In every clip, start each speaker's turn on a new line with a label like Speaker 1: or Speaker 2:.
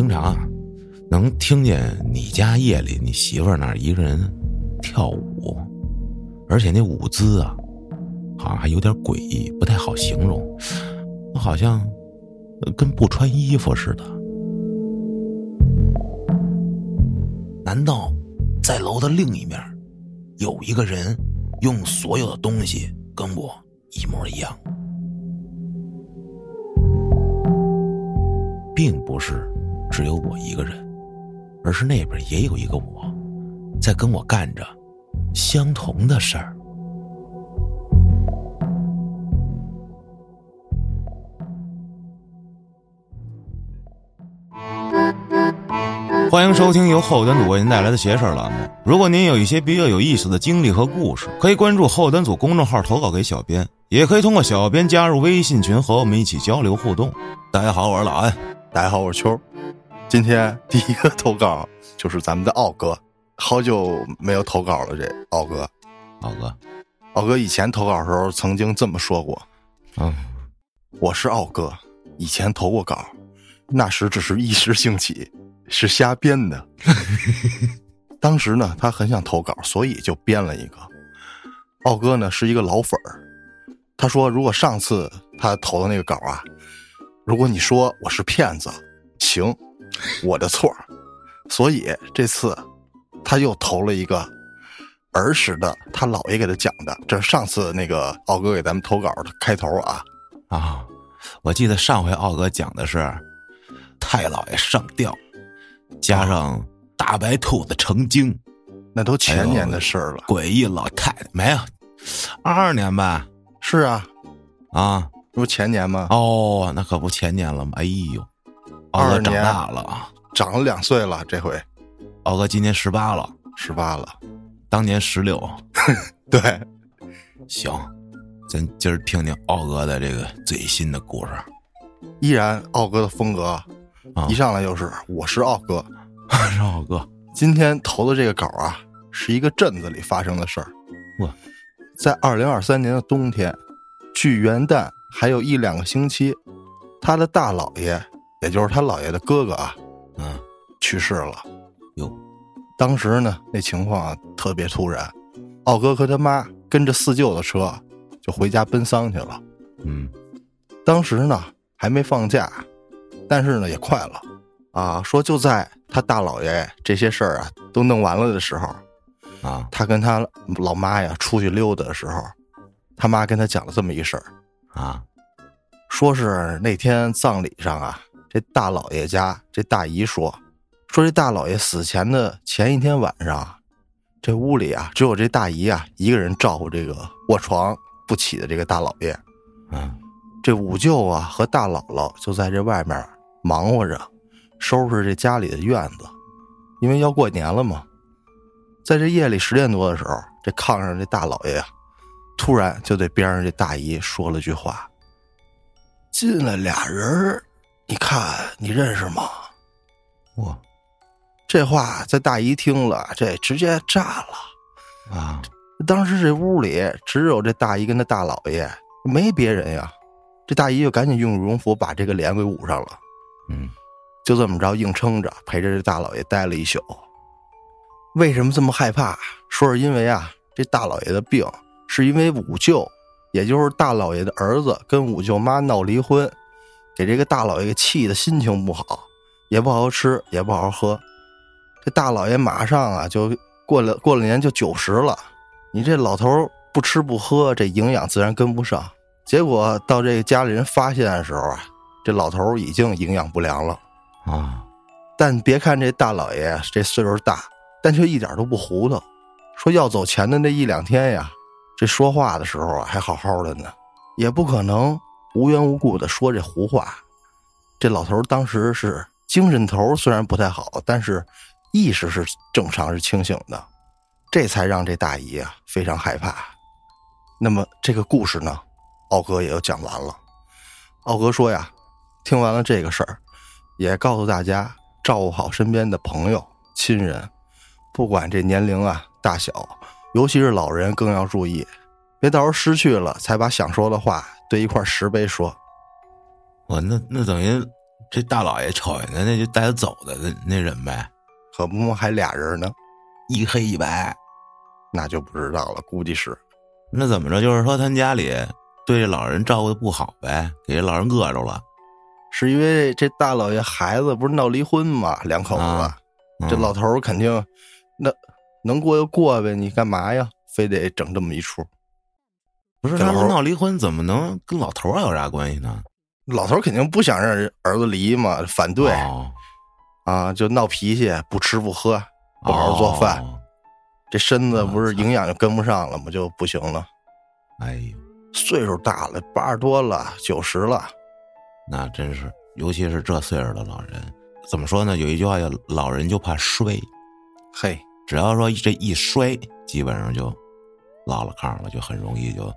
Speaker 1: 经常啊，能听见你家夜里你媳妇儿那一个人跳舞，而且那舞姿啊，好像还有点诡异，不太好形容，好像跟不穿衣服似的。难道在楼的另一面有一个人用所有的东西跟我一模一样？并不是只有我一个人，而是那边也有一个我，在跟我干着相同的事儿。欢迎收听由后端组为您带来的邪事儿栏目。如果您有一些比较有意思的经历和故事，可以关注后端组公众号投稿给小编，也可以通过小编加入微信群和我们一起交流互动。大家好，我是老安。
Speaker 2: 大家好，我是秋。今天第一个投稿就是咱们的奥哥，好久没有投稿了。这奥哥，
Speaker 1: 奥哥，
Speaker 2: 奥哥以前投稿的时候曾经这么说过：“
Speaker 1: 嗯，
Speaker 2: 我是奥哥，以前投过稿，那时只是一时兴起，是瞎编的。当时呢，他很想投稿，所以就编了一个。奥哥呢是一个老粉儿，他说如果上次他投的那个稿啊。”如果你说我是骗子，行，我的错所以这次他又投了一个儿时的他姥爷给他讲的，这是上次那个奥哥给咱们投稿的开头啊
Speaker 1: 啊！我记得上回奥哥讲的是太姥爷上吊，加上大白兔子成精，
Speaker 2: 那都前年的事儿了。
Speaker 1: 诡异老太太没有，二二年吧？
Speaker 2: 是啊，
Speaker 1: 啊。
Speaker 2: 不前年吗？
Speaker 1: 哦，那可不前年了吗？哎呦，奥哥长大了啊，
Speaker 2: 长了两岁了。这回，
Speaker 1: 奥哥今年十八了，
Speaker 2: 十八了，
Speaker 1: 当年十六。
Speaker 2: 对，
Speaker 1: 行，咱今儿听听奥哥的这个最新的故事。
Speaker 2: 依然，奥哥的风格，一上来就是我是奥哥，我
Speaker 1: 是奥哥。
Speaker 2: 今天投的这个稿啊，是一个镇子里发生的事儿。
Speaker 1: 哇，
Speaker 2: 在二零二三年的冬天，距元旦。还有一两个星期，他的大姥爷，也就是他姥爷的哥哥啊，
Speaker 1: 嗯，
Speaker 2: 去世了。
Speaker 1: 哟，
Speaker 2: 当时呢，那情况啊特别突然，奥哥和他妈跟着四舅的车就回家奔丧去了。
Speaker 1: 嗯，
Speaker 2: 当时呢还没放假，但是呢也快了啊。说就在他大姥爷这些事儿啊都弄完了的时候，
Speaker 1: 啊，
Speaker 2: 他跟他老妈呀出去溜达的时候，他妈跟他讲了这么一事儿。
Speaker 1: 啊，
Speaker 2: 说是那天葬礼上啊，这大老爷家这大姨说，说这大老爷死前的前一天晚上，这屋里啊只有这大姨啊一个人照顾这个卧床不起的这个大老爷，
Speaker 1: 嗯，
Speaker 2: 这五舅啊和大姥姥就在这外面忙活着，收拾这家里的院子，因为要过年了嘛。在这夜里十点多的时候，这炕上这大老爷呀。突然就对边上这大姨说了句话：“进来俩人你看你认识吗？”
Speaker 1: 我，
Speaker 2: 这话在大姨听了，这直接炸了
Speaker 1: 啊！
Speaker 2: 当时这屋里只有这大姨跟他大老爷，没别人呀。这大姨就赶紧用羽绒服把这个脸给捂上了。
Speaker 1: 嗯，
Speaker 2: 就这么着硬撑着陪着这大老爷待了一宿。为什么这么害怕？说是因为啊，这大老爷的病。是因为五舅，也就是大老爷的儿子，跟五舅妈闹离婚，给这个大老爷气的心情不好，也不好好吃，也不好好喝。这大老爷马上啊，就过了过了年就九十了。你这老头不吃不喝，这营养自然跟不上。结果到这个家里人发现的时候啊，这老头已经营养不良了
Speaker 1: 啊。
Speaker 2: 但别看这大老爷这岁数大，但却一点都不糊涂。说要走前的那一两天呀。这说话的时候啊，还好好的呢，也不可能无缘无故的说这胡话。这老头当时是精神头虽然不太好，但是意识是正常是清醒的，这才让这大姨啊非常害怕。那么这个故事呢，奥哥也就讲完了。奥哥说呀，听完了这个事儿，也告诉大家照顾好身边的朋友、亲人，不管这年龄啊大小。尤其是老人更要注意，别到时候失去了，才把想说的话堆一块石碑说。
Speaker 1: 我那那等于这大老爷瞅见的，那就带他走的那那人呗，
Speaker 2: 可不嘛，还俩人呢，
Speaker 1: 一黑一白，
Speaker 2: 那就不知道了，估计是。
Speaker 1: 那怎么着？就是说他家里对这老人照顾的不好呗，给这老人饿着了。
Speaker 2: 是因为这大老爷孩子不是闹离婚嘛，两口子，
Speaker 1: 啊
Speaker 2: 这老头儿肯定那能过就过呗，你干嘛呀？非得整这么一出？
Speaker 1: 不是
Speaker 2: 这老头
Speaker 1: 他们闹离婚，怎么能跟老头儿有啥关系呢？
Speaker 2: 老头儿肯定不想让人儿子离嘛，反对、
Speaker 1: 哦
Speaker 2: 啊，就闹脾气，不吃不喝，不好好做饭，
Speaker 1: 哦
Speaker 2: 这身子不是营养就跟不上了吗，就不行了。
Speaker 1: 哎呦，
Speaker 2: 岁数大了，八十多了，九十了，
Speaker 1: 那真是，尤其是这岁数的老人，怎么说呢？有一句话叫“老人就怕摔”，
Speaker 2: 嘿，
Speaker 1: 只要说这一摔，基本上就落了炕了，就很容易就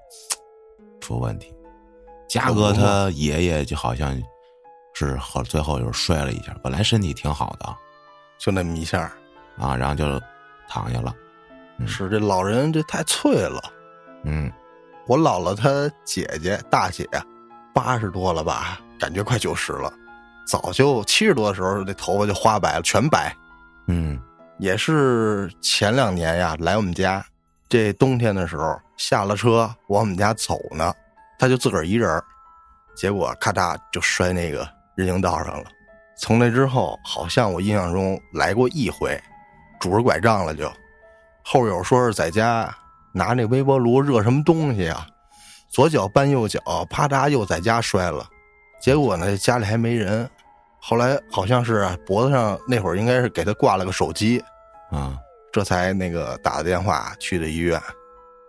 Speaker 1: 出问题。嘉哥他爷爷就好像是后最后就是摔了一下，本来身体挺好的
Speaker 2: 就那么一下。
Speaker 1: 啊，然后就躺下了。嗯
Speaker 2: 是这老人这太脆了。
Speaker 1: 嗯，
Speaker 2: 我姥姥她姐姐大姐八十多了吧，感觉快九十了，早就七十多的时候，那头发就花白了，全白。
Speaker 1: 嗯，
Speaker 2: 也是前两年呀，来我们家，这冬天的时候下了车往我们家走呢，他就自个儿一人，结果咔嚓就摔那个人行道上了。从那之后，好像我印象中来过一回，拄着拐杖了就。后友说是在家拿那微波炉热什么东西啊，左脚绊右脚，啪嗒又在家摔了。结果呢，家里还没人。后来好像是脖子上那会儿应该是给他挂了个手机，
Speaker 1: 啊，
Speaker 2: 这才那个打的电话去的医院。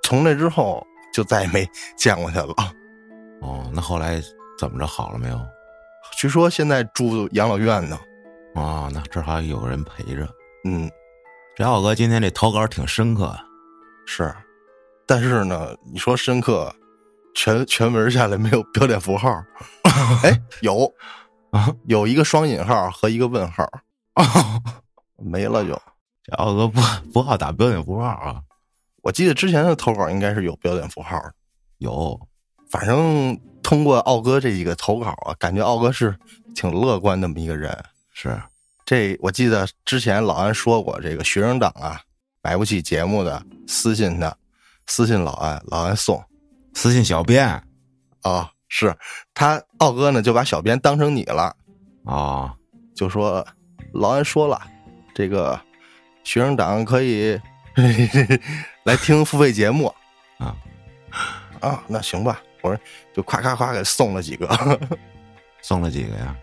Speaker 2: 从那之后就再也没见过他了。
Speaker 1: 哦，那后来怎么着好了没有？
Speaker 2: 据说现在住养老院呢。
Speaker 1: 啊，那这还有人陪着。
Speaker 2: 嗯，
Speaker 1: 这浩哥今天这投稿挺深刻，
Speaker 2: 是，但是呢，你说深刻，全全文下来没有标点符号。哎，有
Speaker 1: 啊，
Speaker 2: 有一个双引号和一个问号，
Speaker 1: 哦，
Speaker 2: 没了就。
Speaker 1: 这奥哥不不好打标点符号啊。
Speaker 2: 我记得之前的投稿应该是有标点符号的，
Speaker 1: 有，
Speaker 2: 反正通过奥哥这几个投稿啊，感觉奥哥是挺乐观那么一个人。
Speaker 1: 是，
Speaker 2: 这我记得之前老安说过，这个学生党啊，买不起节目的私信他，私信老安，老安送。
Speaker 1: 私信小编
Speaker 2: 啊，是。他奥哥呢就把小编当成你了，
Speaker 1: 啊，
Speaker 2: 就说老安说了，这个学生党可以 来听付费节目
Speaker 1: 啊
Speaker 2: 啊，那行吧，我说就夸夸夸给送了几个，
Speaker 1: 送了几个呀？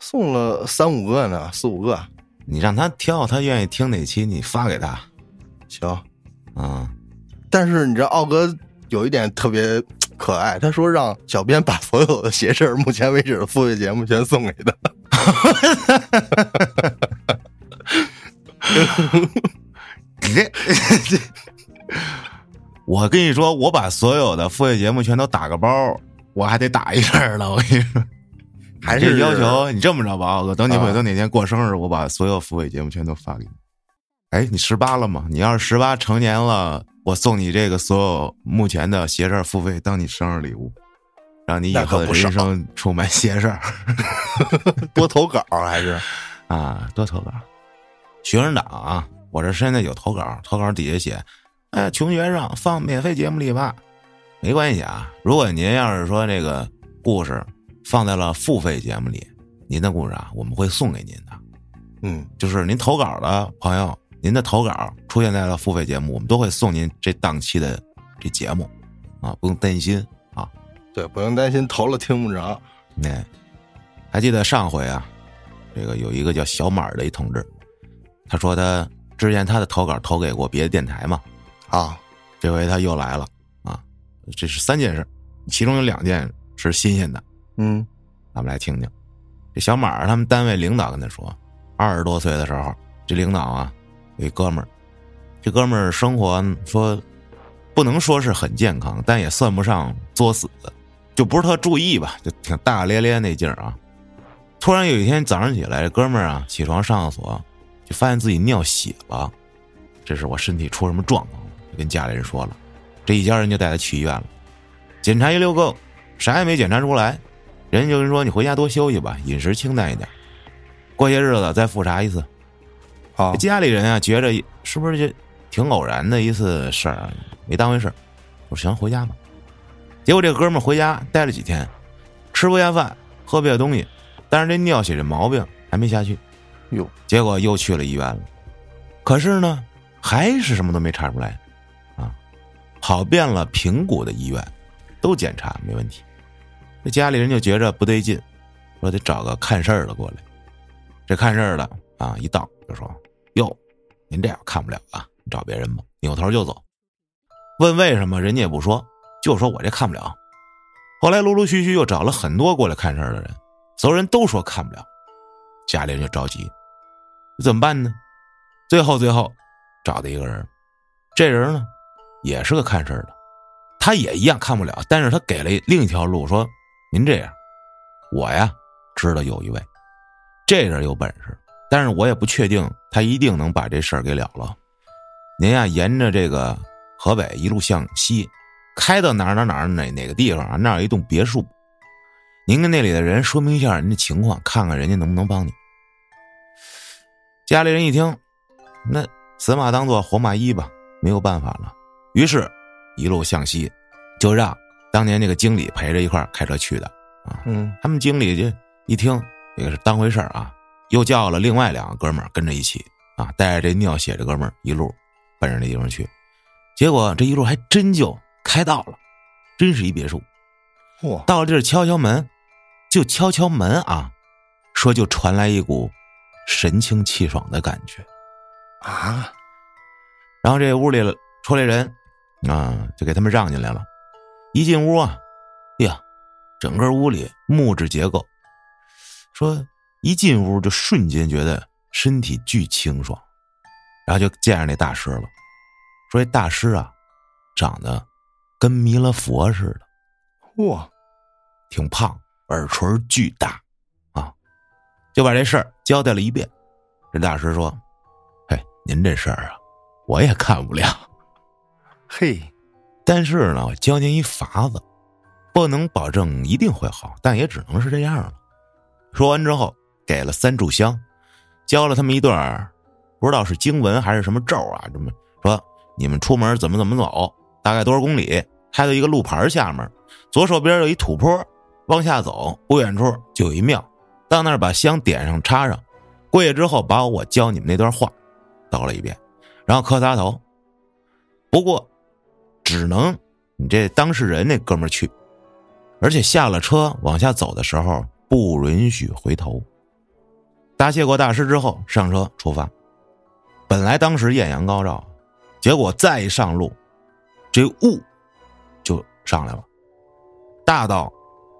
Speaker 2: 送了三五个呢，四五个，
Speaker 1: 你让他挑，他愿意听哪期，你发给他。
Speaker 2: 行。
Speaker 1: 啊，
Speaker 2: 但是你知道奥哥有一点特别可爱，他说让小编把所有的邪事儿目前为止的付费节目全送给他。
Speaker 1: 你这这，我跟你说，我把所有的付费节目全都打个包，我还得打一阵儿了。我跟你说，
Speaker 2: 还是
Speaker 1: 这要求，你这么着吧，奥哥，等你
Speaker 2: 啊
Speaker 1: 回头哪天过生日，我把所有付费节目全都发给你。哎，你十八了吗？你要是十八成年了，我送你这个所有目前的邪事儿付费当你生日礼物，让你以后的人生充满邪事儿
Speaker 2: 多投稿还是
Speaker 1: 啊！多投稿，学生党啊！我这现在有投稿，投稿底下写，哎，穷学生放免费节目里吧，没关系啊。如果您要是说这个故事放在了付费节目里，您的故事啊，我们会送给您的。
Speaker 2: 嗯，
Speaker 1: 就是您投稿的朋友，您的投稿出现在了付费节目，我们都会送您这档期的这节目，啊，不用担心啊。
Speaker 2: 对，不用担心投了听不着。
Speaker 1: 那还记得上回啊，这个有一个叫小马的一同志，他说他之前他的投稿投给过别的电台嘛，
Speaker 2: 啊，
Speaker 1: 这回他又来了啊，这是三件事，其中有两件是新鲜的，
Speaker 2: 嗯
Speaker 1: 咱们来听听。这小马他们单位领导跟他说，二十多岁的时候，这领导啊有一哥们儿，这哥们儿生活说不能说是很健康，但也算不上作死，就不是特注意吧，就挺大大咧咧那劲儿啊。突然有一天早上起来，这哥们儿啊起床上厕所，就发现自己尿血了，这是我身体出什么状况了，就跟家里人说了，这一家人就带他去医院了，检查一溜够，啥也没检查出来。人家就跟说你回家多休息吧，饮食清淡一点，过些日子再复查一次。
Speaker 2: 啊，
Speaker 1: 家里人啊，觉着是不是就挺偶然的一次事儿，没当回事儿。我说行，回家吧。结果这哥们儿回家待了几天，吃不下饭，喝不下东西，但是这尿血这毛病还没下去。
Speaker 2: 哟，
Speaker 1: 结果又去了医院了，可是呢，还是什么都没查出来，啊，跑遍了平谷的医院，都检查没问题。这家里人就觉着不对劲，说得找个看事儿的过来。这看事儿的啊，一到就说。哟，您这样看不了啊，你找别人吧。扭头就走，问为什么，人家也不说，就说我这看不了。后来陆陆续续又找了很多过来看事儿的人，所有人都说看不了，家里人就着急，怎么办呢？最后最后找到一个人，这人呢也是个看事儿的，他也一样看不了，但是他给了另一条路，说您这样，我呀知道有一位，这人有本事。但是我也不确定他一定能把这事儿给了了。您呀，沿着这个河北一路向西，开到哪哪哪哪哪个地方啊？那儿有一栋别墅。您跟那里的人说明一下您的情况，看看人家能不能帮你。家里人一听，那死马当做活马医吧，没有办法了。于是，一路向西，就让当年那个经理陪着一块开车去的啊。
Speaker 2: 嗯，
Speaker 1: 他们经理就一听这个是当回事啊。又叫了另外两个哥们儿跟着一起啊，带着这尿血这哥们儿一路奔着那地方去，结果这一路还真就开到了，真是一别墅。
Speaker 2: 嚯！
Speaker 1: 到了这儿敲敲门，就敲敲门啊，说就传来一股神清气爽的感觉
Speaker 2: 啊。
Speaker 1: 然后这屋里出来人啊，就给他们让进来了。一进屋啊，呀，整个屋里木质结构，说。一进屋就瞬间觉得身体巨清爽，然后就见着那大师了，说这大师啊，长得跟弥勒佛似
Speaker 2: 的，哇，
Speaker 1: 挺胖，耳垂巨大，啊，就把这事儿交代了一遍。这大师说：“嘿，您这事儿啊，我也看不了，
Speaker 2: 嘿，
Speaker 1: 但是呢，我教您一法子，不能保证一定会好，但也只能是这样了。”说完之后。给了三炷香，教了他们一段不知道是经文还是什么咒啊？这么说，你们出门怎么怎么走，大概多少公里？开到一个路牌下面，左手边有一土坡，往下走不远处就有一庙，到那儿把香点上插上，跪下之后把我教你们那段话叨了一遍，然后磕仨头。不过，只能你这当事人那哥们去，而且下了车往下走的时候不允许回头。答谢过大师之后，上车出发。本来当时艳阳高照，结果再一上路，这雾就上来了，大到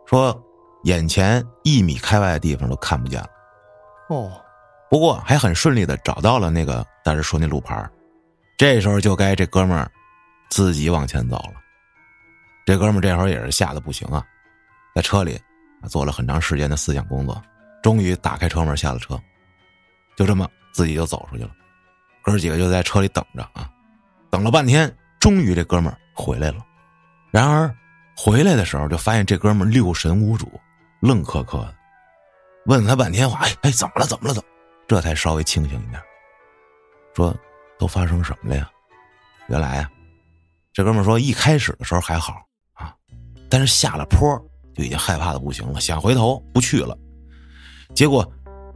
Speaker 1: 说眼前一米开外的地方都看不见了。
Speaker 2: 哦，
Speaker 1: 不过还很顺利的找到了那个大师说那路牌这时候就该这哥们儿自己往前走了。这哥们儿这会儿也是吓得不行啊，在车里做了很长时间的思想工作。终于打开车门下了车，就这么自己就走出去了。哥几个就在车里等着啊，等了半天，终于这哥们儿回来了。然而回来的时候，就发现这哥们儿六神无主，愣磕磕的。问了他半天话，哎哎，怎么了？怎么了？怎么？这才稍微清醒一点，说都发生什么了呀？原来啊，这哥们说一开始的时候还好啊，但是下了坡就已经害怕的不行了，想回头不去了。结果，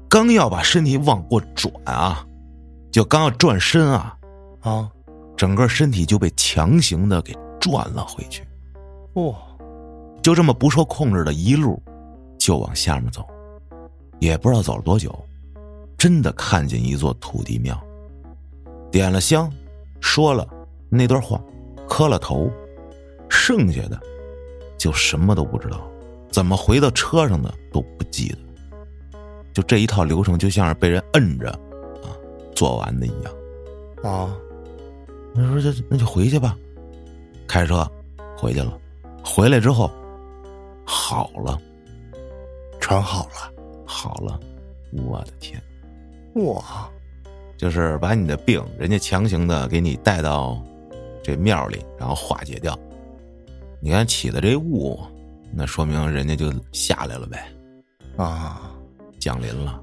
Speaker 1: 刚要把身体往过转啊，就刚要转身啊，
Speaker 2: 啊，
Speaker 1: 整个身体就被强行的给转了回去。
Speaker 2: 哇，
Speaker 1: 就这么不受控制的一路就往下面走，也不知道走了多久，真的看见一座土地庙，点了香，说了那段话，磕了头，剩下的就什么都不知道，怎么回到车上的都不记得。就这一套流程，就像是被人摁着，啊，做完的一样，
Speaker 2: 啊，
Speaker 1: 那说就那就回去吧，开车回去了，回来之后好了，
Speaker 2: 全好了，
Speaker 1: 好了，我的天，
Speaker 2: 哇，
Speaker 1: 就是把你的病，人家强行的给你带到这庙里，然后化解掉。你看起的这雾，那说明人家就下来了呗，
Speaker 2: 啊，
Speaker 1: 降临了。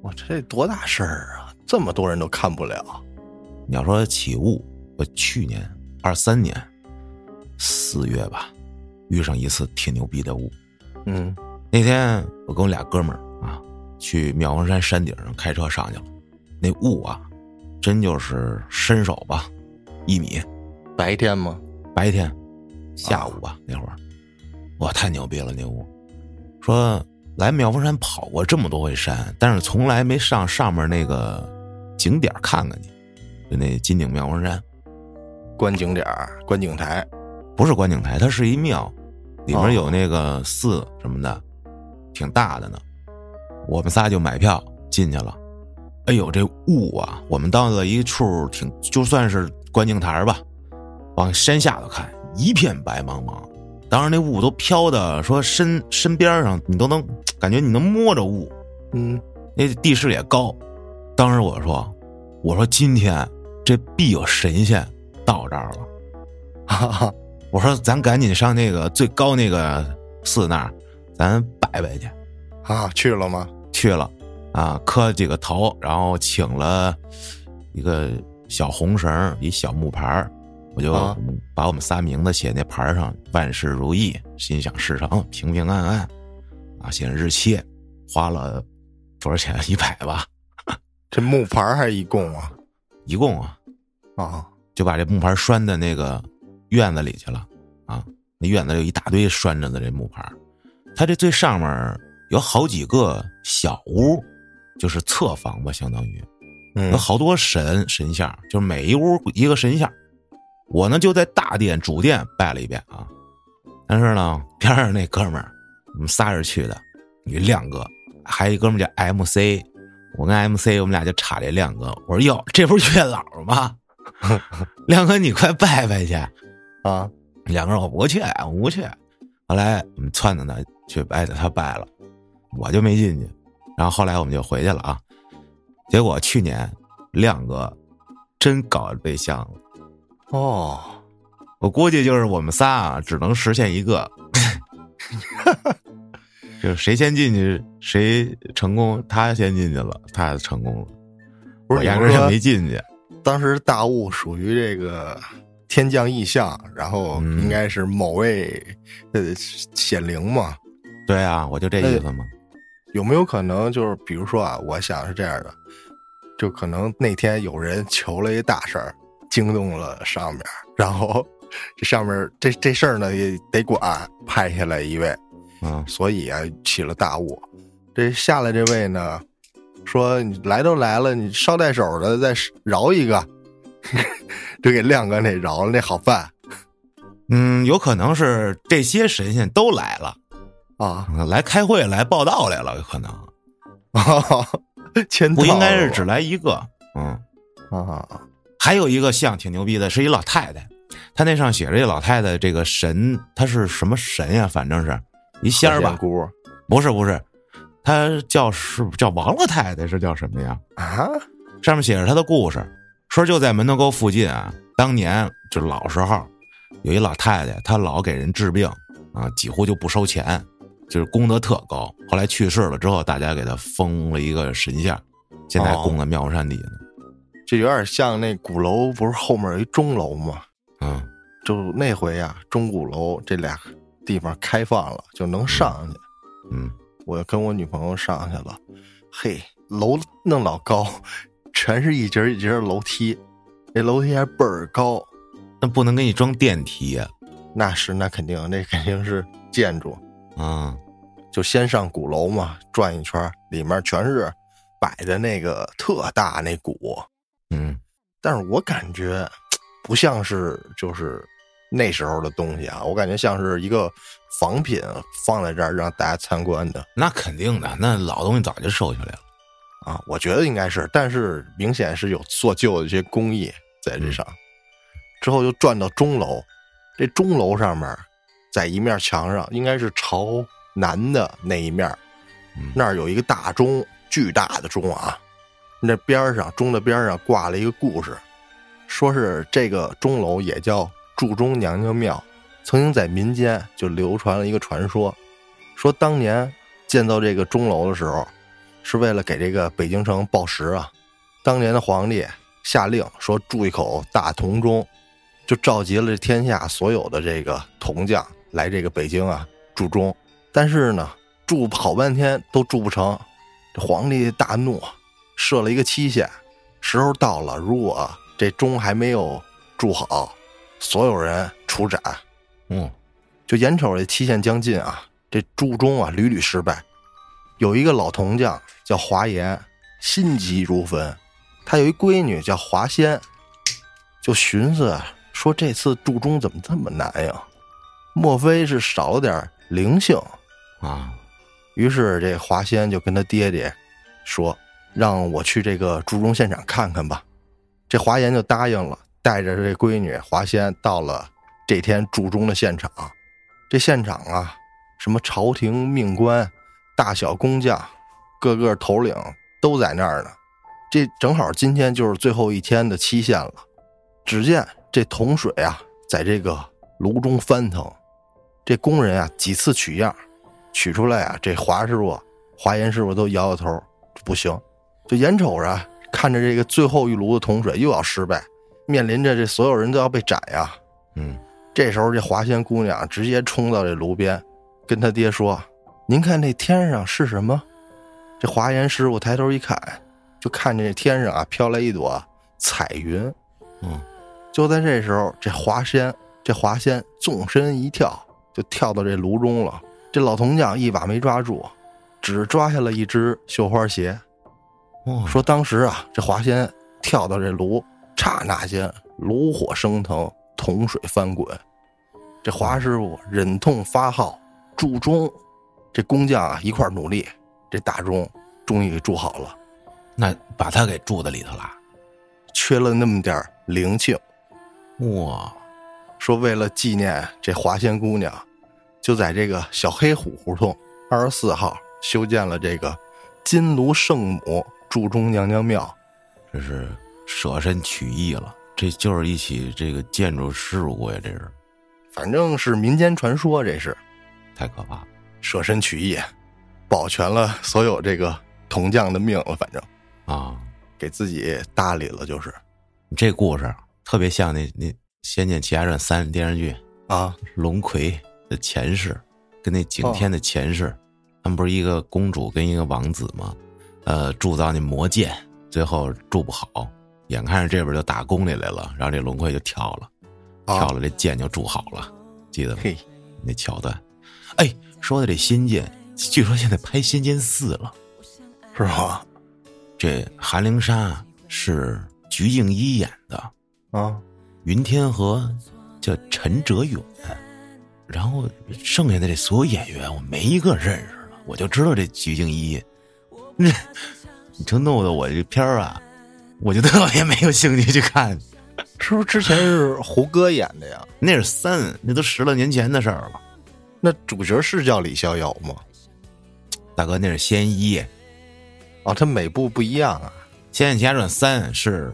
Speaker 2: 我这多大事儿啊！这么多人都看不了。
Speaker 1: 你要说起雾，我去年二三年四月吧，遇上一次挺牛逼的雾。
Speaker 2: 嗯
Speaker 1: 那天我跟我俩哥们儿啊，去妙峰山山顶上开车上去了，那雾啊，真就是伸手吧，一米。
Speaker 2: 白天吗？
Speaker 1: 白天，下午吧、那会儿，哇，太牛逼了那雾。说来妙峰山跑过这么多回山，但是从来没上上面那个景点看看去，就那金顶妙峰山，
Speaker 2: 观景点儿、观景台。
Speaker 1: 不是观景台，它是一庙，里面有那个寺什么的，挺大的呢。我们仨就买票进去了。哎呦，这雾啊！我们到了一处挺就算是观景台吧，往山下头看，一片白茫茫。当时那雾都飘的，说身身边上你都能感觉你能摸着雾，
Speaker 2: 嗯，
Speaker 1: 那地势也高。当时我说，我说今天这必有神仙到这儿了。
Speaker 2: 哈哈，
Speaker 1: 我说咱赶紧上那个最高那个寺那儿，咱拜拜去。
Speaker 2: 啊，去了吗？
Speaker 1: 去了，啊，磕几个头，然后请了一个小红绳，一小木牌儿我就
Speaker 2: 啊
Speaker 1: 把我们仨名字写那牌上，万事如意，心想事成，平平安安，啊，写日期，花了多少钱？一百吧，
Speaker 2: 这木牌儿还一共啊？
Speaker 1: 一共啊，
Speaker 2: 啊，
Speaker 1: 就把这木牌拴在那个院子里去了啊。那院子有一大堆拴着的这木牌儿，它这最上面有好几个小屋，就是侧房吧，相当于
Speaker 2: 嗯
Speaker 1: 有好多神神像，就是每一屋一个神像。我呢就在大殿主殿拜了一遍啊，但是呢边上那哥们儿，我们仨人去的，你亮哥，还有一哥们叫 MC，我跟 MC 我们俩就插这亮哥，我说哟，这不是月老吗？亮哥，你快拜拜去。
Speaker 2: 啊，
Speaker 1: 两个人我不去，我不去。后来我们撺掇他去拜的，他拜了，我就没进去。然后后来我们就回去了啊。结果去年亮哥真搞对象了，
Speaker 2: 哦，
Speaker 1: 我估计就是我们仨啊，只能实现一个，就是谁先进去谁成功，他先进去了，他成功了，
Speaker 2: 不是
Speaker 1: 我压根就没进去。
Speaker 2: 当时大雾属于这个天降异象，然后
Speaker 1: 嗯
Speaker 2: 应该是某位呃显灵嘛？
Speaker 1: 对啊，我就这意思嘛。
Speaker 2: 有没有可能就是比如说啊，我想是这样的，就可能那天有人求了一大事儿，惊动了上面，然后这上面这这事儿呢也得管，派下来一位，
Speaker 1: 嗯
Speaker 2: 所以啊起了大雾。这下来这位呢，说你来都来了，你捎带手的再饶一个，就给亮哥那饶了，那好饭。
Speaker 1: 嗯，有可能是这些神仙都来了。
Speaker 2: 啊。
Speaker 1: 嗯来开会来报道来了，有可能。
Speaker 2: 签
Speaker 1: 不应该是只来一个，嗯，
Speaker 2: 啊
Speaker 1: 还有一个像挺牛逼的，是一老太太，她那上写着这老太太这个神，她是什么神呀？反正是一仙儿吧，
Speaker 2: 姑。
Speaker 1: 不是不是，她叫是叫王老太太，是叫什么呀？
Speaker 2: 啊？
Speaker 1: 上面写着她的故事，说就在门头沟附近啊，当年就老时候有一老太太，她老给人治病啊，几乎就不收钱，就是功德特高。后来去世了之后，大家给她封了一个神像，现在
Speaker 2: 哦
Speaker 1: 供在妙山底呢。
Speaker 2: 这有点像那鼓楼，不是后面有一钟楼吗？
Speaker 1: 嗯
Speaker 2: 就那回呀、钟鼓楼这俩地方开放了，就能上去。
Speaker 1: 嗯，
Speaker 2: 我跟我女朋友上去了，嘿，楼弄老高，全是一节一节的楼梯，那楼梯还倍儿高。
Speaker 1: 那不能给你装电梯呀、
Speaker 2: 那是那肯定，那肯定是建筑。
Speaker 1: 啊。
Speaker 2: 就先上鼓楼嘛，转一圈，里面全是摆的那个特大那鼓，
Speaker 1: 嗯
Speaker 2: 但是我感觉不像是就是那时候的东西啊，我感觉像是一个仿品放在这儿让大家参观的
Speaker 1: 那肯定的，那老东西早就收起来了。
Speaker 2: 啊，我觉得应该是，但是明显是有做旧的一些工艺在这上。之后就转到钟楼，这钟楼上面，在一面墙上应该是朝南的那一面，
Speaker 1: 嗯
Speaker 2: 那儿有一个大钟，巨大的钟啊。那边儿上钟的边上挂了一个故事，说是这个钟楼也叫祝中娘娘庙，曾经在民间就流传了一个传说，说当年建造这个钟楼的时候，是为了给这个北京城报时啊。当年的皇帝下令说铸一口大铜钟，就召集了天下所有的这个铜匠来这个北京啊铸钟。但是呢，铸好半天都铸不成，这皇帝大怒，设了一个期限，时候到了，如果这钟还没有铸好，所有人处斩。
Speaker 1: 嗯，
Speaker 2: 就眼瞅着期限将近啊，这铸钟啊屡屡失败。有一个老铜匠叫华严，心急如焚。他有一闺女叫华仙，就寻思说这次铸钟怎么这么难呀？莫非是少了点灵性
Speaker 1: 啊？
Speaker 2: 于是这华仙就跟他爹爹说：“让我去这个铸钟现场看看吧。”这华严就答应了，带着这闺女华仙到了这天铸钟的现场。这现场啊，什么朝廷命官、大小工匠、各个头领都在那儿呢。这正好今天就是最后一天的期限了。只见这桶水啊，在这个炉中翻腾。这工人啊，几次取样，取出来啊，这华师傅、华严师傅都摇摇头，不行。就眼瞅着看着这个最后一炉的桶水又要失败，面临着这所有人都要被斩呀。
Speaker 1: 嗯，
Speaker 2: 这时候这华仙姑娘直接冲到这炉边，跟他爹说：“您看那天上是什么？”这华严师傅抬头一看。就看见这天上啊飘来一朵彩云，
Speaker 1: 嗯，
Speaker 2: 就在这时候，这华仙这华仙纵身一跳，就跳到这炉中了。这老铜匠一把没抓住，只抓下了一只绣花鞋。说当时啊，这华仙跳到这炉，刹那间炉火升腾，铜水翻滚。这华师傅忍痛发号铸钟，这工匠啊一块努力，这大钟终于给铸好了。
Speaker 1: 那把他给铸在里头了，
Speaker 2: 缺了那么点灵性。
Speaker 1: 哇！
Speaker 2: 说为了纪念这华仙姑娘，就在这个小黑虎胡同二十四号修建了这个金炉圣母铸钟娘娘庙。
Speaker 1: 这是舍身取义了，这就是一起这个建筑事故呀！这是，
Speaker 2: 反正是民间传说，这是
Speaker 1: 太可怕了，
Speaker 2: 舍身取义，保全了所有这个铜匠的命了。反正。
Speaker 1: 啊，
Speaker 2: 给自己搭理了，就是
Speaker 1: 这故事特别像那那《仙剑奇侠传三》电视剧
Speaker 2: 啊，
Speaker 1: 龙葵的前世跟那景天的前世，他们不是一个公主跟一个王子吗？呃，铸造那魔剑，最后铸不好，眼看着这边就打宫里来了，然后这龙葵就跳了，跳了，这剑就铸好了，记得吗？那桥段。哎，说的这新剑，据说现在拍《仙剑四》了，
Speaker 2: 是吧？
Speaker 1: 这韩灵莎是鞠婧祎演的
Speaker 2: 啊，
Speaker 1: 云天河叫陈哲远，然后剩下的这所有演员我没一个认识的，我就知道这鞠婧祎，那你就弄得我这片儿啊，我就特别没有兴趣去看，
Speaker 2: 是不是之前是胡歌演的呀？
Speaker 1: 那是三，那都十来年前的事儿了。
Speaker 2: 那主角是叫李逍遥吗？
Speaker 1: 大哥，那是仙一。
Speaker 2: 哦，它每部不一样啊，《
Speaker 1: 仙剑奇侠传三》是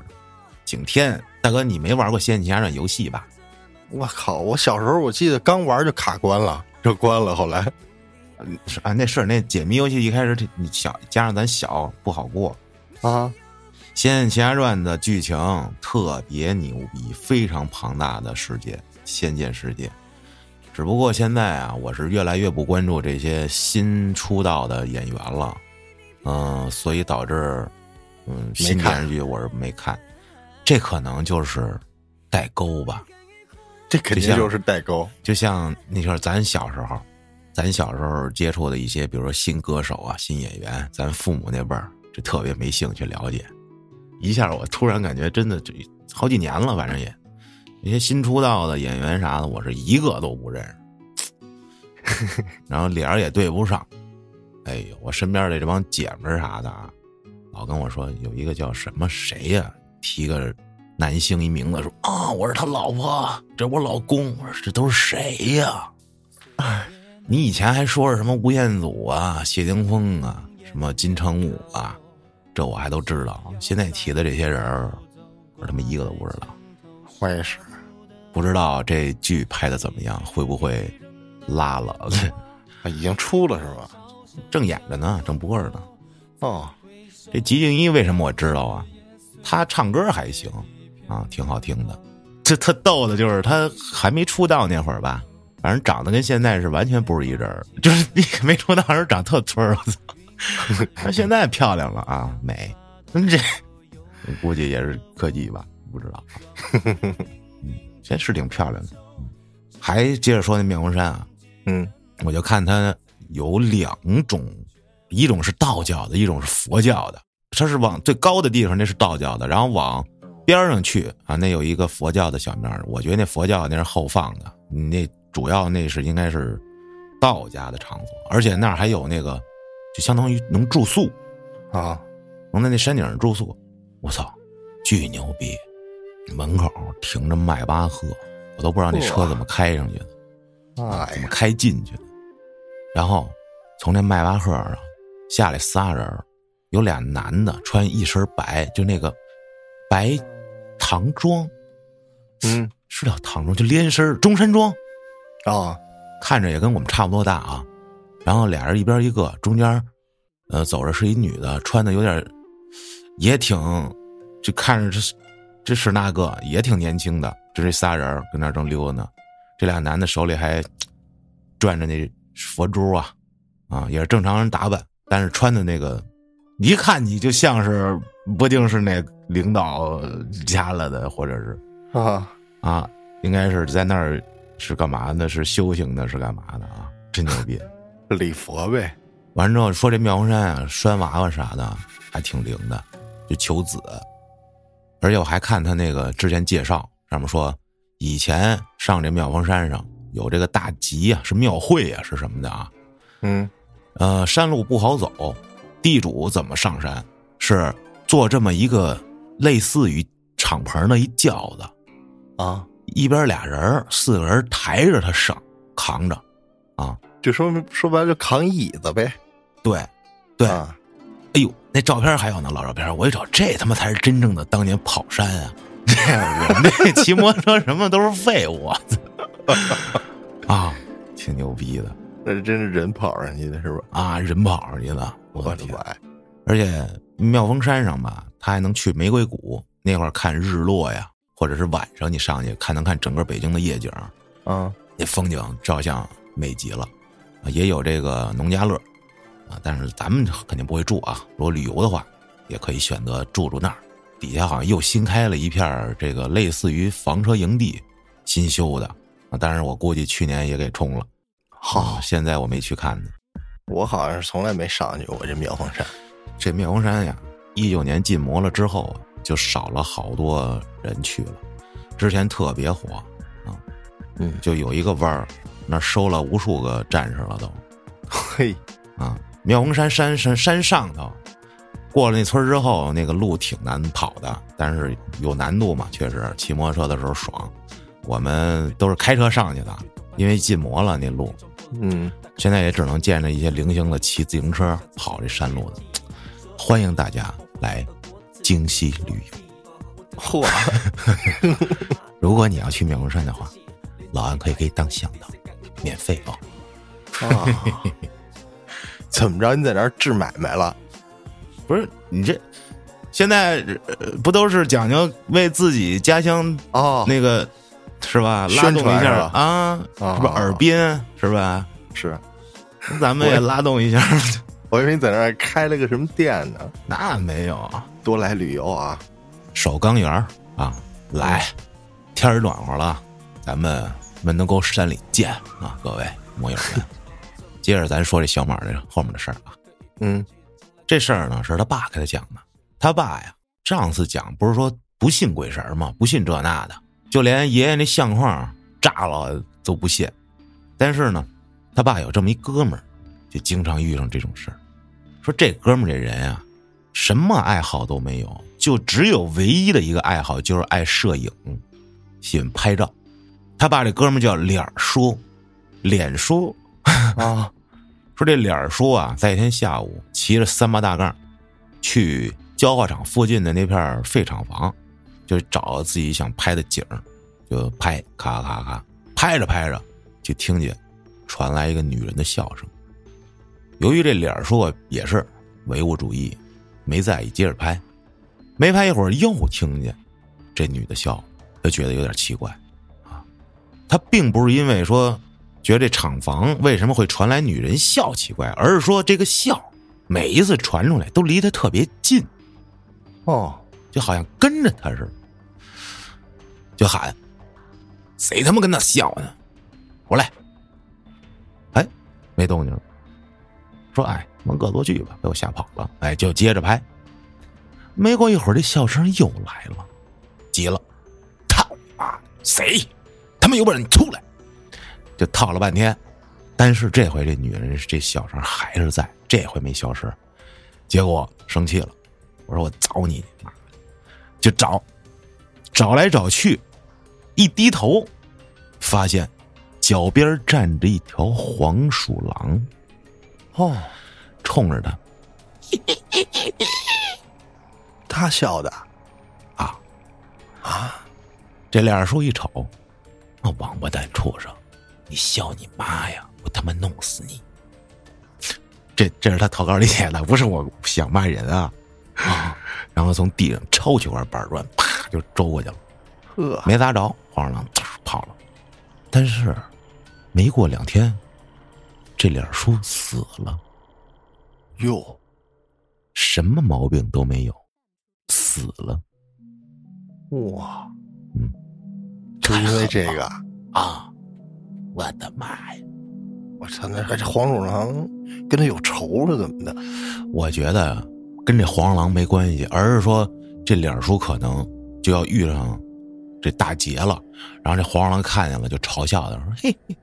Speaker 1: 景天大哥，你没玩过《仙剑奇侠传》游戏吧？
Speaker 2: 我靠！我小时候我记得刚玩就卡关了，就关了。后来，
Speaker 1: 是啊，那是那解谜游戏，一开始你小加上咱小不好过
Speaker 2: 啊。
Speaker 1: 《仙剑奇侠传》的剧情特别牛逼，非常庞大的世界，仙剑世界。只不过现在啊，我是越来越不关注这些新出道的演员了。嗯，所以导致，嗯，新电视剧我是没看，这可能就是代沟吧，
Speaker 2: 这肯定就是代沟。
Speaker 1: 就像那时候咱小时候，咱小时候接触的一些，比如说新歌手啊、新演员，咱父母那辈儿就特别没兴趣了解。一下我突然感觉，真的这好几年了，反正也那些新出道的演员啥的，我是一个都不认识，然后脸儿也对不上。哎呦，我身边的这帮姐们儿啥的啊，老跟我说有一个叫什么谁呀，提个男星一名字说啊，我是他老婆，这我老公。我说这都是谁呀？你以前还说是什么吴彦祖啊、谢霆锋啊、什么金城武啊，这我还都知道。现在提的这些人儿，我他妈一个都不知道。
Speaker 2: 坏事，
Speaker 1: 不知道这剧拍的怎么样，会不会拉了？
Speaker 2: 啊已经出了是吧？
Speaker 1: 正演着呢，正播着呢。
Speaker 2: 哦，
Speaker 1: 这吉静一为什么我知道啊？他唱歌还行啊，挺好听的。这特逗的就是他还没出道那会儿吧，反正长得跟现在是完全不是一人儿就是 你没出道时候长特村儿，我操！他现在漂亮了啊，美。嗯这估计也是科技吧，不知道。嗯，现在是挺漂亮的。嗯还接着说那面红山啊，
Speaker 2: 嗯
Speaker 1: 我就看它有两种，一种是道教的，一种是佛教的。它是往最高的地方那是道教的，然后往边上去啊，那有一个佛教的小庙。我觉得那佛教那是后放的，那主要那是应该是道家的场所，而且那儿还有那个，就相当于能住宿，
Speaker 2: 啊，
Speaker 1: 能在那山顶上住宿。我操，巨牛逼！门口停着迈巴赫，我都不知道那车怎么开上去的。
Speaker 2: 啊，
Speaker 1: 怎么开进去的？然后从那迈巴赫上下来仨人，有俩男的穿一身白，就那个白唐装，
Speaker 2: 嗯
Speaker 1: 是叫唐装，就连身中山装，
Speaker 2: 啊，
Speaker 1: 看着也跟我们差不多大啊。然后俩人一边一个，中间呃走着是一女的，穿的有点也挺，就看着这是这是那个也挺年轻的，就这仨人儿跟那儿正溜达呢。这俩男的手里还转着那佛珠啊，啊，也是正常人打扮，但是穿的那个，一看你就像是不定是那领导家了的，或者是
Speaker 2: 啊，
Speaker 1: 啊，应该是在那儿是干嘛的？是修行的，是干嘛的啊？真牛逼！
Speaker 2: 礼佛呗。
Speaker 1: 完之后说这妙峰山啊，拴娃娃啥的还挺灵的，就求子。而且我还看他那个之前介绍上面说，以前上这妙峰山上有这个大集啊，是庙会啊，是什么的啊？
Speaker 2: 嗯
Speaker 1: 呃，山路不好走，地主怎么上山？是坐这么一个类似于敞篷的一轿子，
Speaker 2: 啊，
Speaker 1: 一边俩人，四个人抬着他上，扛着，啊，
Speaker 2: 就说说白了就扛椅子呗。
Speaker 1: 对，对，
Speaker 2: 啊，
Speaker 1: 哎呦，那照片还有呢，老照片，我一找，这他妈才是真正的当年跑山啊！这我们这 骑摩托车什么都是废物啊！啊，挺牛逼的
Speaker 2: 那真是人跑上去的是吧？
Speaker 1: 啊，人跑上去的，我
Speaker 2: 我
Speaker 1: 的天！而且妙峰山上吧，他还能去玫瑰谷那块儿看日落呀，或者是晚上你上去看能看整个北京的夜景，
Speaker 2: 啊，
Speaker 1: 那风景照相美极了。啊，也有这个农家乐啊，但是咱们肯定不会住啊。如果旅游的话，也可以选择住住那儿。底下好像又新开了一片儿这个类似于房车营地，新修的啊。但是我估计去年也给冲了。
Speaker 2: 好
Speaker 1: 啊，现在我没去看呢。
Speaker 2: 我好像是从来没上去过这妙峰山。
Speaker 1: 这妙峰山呀，一九年禁摩了之后啊，就少了好多人去了。之前特别火啊，
Speaker 2: 嗯，
Speaker 1: 就有一个弯儿，那收了无数个战士了都
Speaker 2: 嘿，
Speaker 1: 啊。妙峰山山山山上头，过了那村儿之后，那个路挺难跑的，但是有难度嘛，确实骑摩托车的时候爽。我们都是开车上去的，因为禁摩了那路，
Speaker 2: 嗯，
Speaker 1: 现在也只能见着一些零星的骑自行车跑这山路的。欢迎大家来京西旅游。
Speaker 2: 嚯，
Speaker 1: 如果你要去妙峰山的话，老安可以给你当向导，免费哦。
Speaker 2: 啊，怎么着？你在那儿治买卖了？
Speaker 1: 不是你这，现在呃不都是讲究为自己家乡
Speaker 2: 哦，
Speaker 1: 那个是吧？拉
Speaker 2: 宣
Speaker 1: 动一下
Speaker 2: 吧
Speaker 1: 啊，
Speaker 2: 啊
Speaker 1: 是不是耳边是吧？
Speaker 2: 是
Speaker 1: 咱们也拉动一下。
Speaker 2: 我以为你在那儿开了个什么店呢。
Speaker 1: 那没有，
Speaker 2: 多来旅游啊！
Speaker 1: 首钢园啊，来，天儿暖和了，咱们门头沟山里见啊，各位摩友们。接着咱说这小马这后面的事儿啊，
Speaker 2: 嗯
Speaker 1: 这事儿呢是他爸给他讲的。他爸呀，上次讲不是说不信鬼神吗？不信这那的，就连爷爷那相框炸了都不信。但是呢，他爸有这么一哥们儿，就经常遇上这种事儿。说这哥们儿这人啊，什么爱好都没有，就只有唯一的一个爱好就是爱摄影，喜欢拍照。他爸这哥们儿叫脸叔，脸叔
Speaker 2: 啊，
Speaker 1: 说这脸儿叔啊，在一天下午骑着三八大杠，去焦化厂附近的那片废厂房，就找自己想拍的景，就拍，咔咔咔，拍着拍着，就听见传来一个女人的笑声。由于这脸说也是唯物主义，没在意，接着拍。没拍一会儿，又听见这女的笑，他觉得有点奇怪啊。他并不是因为说觉得这厂房为什么会传来女人笑奇怪，而是说这个笑每一次传出来都离他特别近，
Speaker 2: 哦，
Speaker 1: 就好像跟着他似的，就喊：“谁他妈跟那笑呢？过来！”哎，没动静。说：“哎，往恶作剧吧，被我吓跑了。”哎，就接着拍。没过一会儿，这笑声又来了，急了：“操啊！谁？他妈有本事你出来！”就套了半天，但是这回这女人这笑声还是在，这回没消失。结果生气了，我说：“我找你！”就找，找来找去，一低头，发现脚边站着一条黄鼠狼。
Speaker 2: 哦，
Speaker 1: 冲着他，
Speaker 2: 他笑的，
Speaker 1: 啊
Speaker 2: 啊！
Speaker 1: 这脸叔一瞅，那王八蛋畜生，你笑你妈呀！我他妈弄死你！这这是他投稿里写的，不是我想骂人啊啊！然后从地上抄起块板砖，啪就周过去了，
Speaker 2: 呵，
Speaker 1: 没砸着，黄鼠狼跑了。但是没过两天，这脸叔死了。
Speaker 2: 哟，
Speaker 1: 什么毛病都没有，死了。
Speaker 2: 哇，
Speaker 1: 嗯，
Speaker 2: 就因为这个
Speaker 1: 啊！我的妈呀！
Speaker 2: 我操，那还这黄鼠狼跟他有仇是怎么的？
Speaker 1: 我觉得跟这黄鼠狼没关系，而是说这脸叔可能就要遇上这大劫了，然后这黄鼠狼看见了就嘲笑他说：“嘿，嘿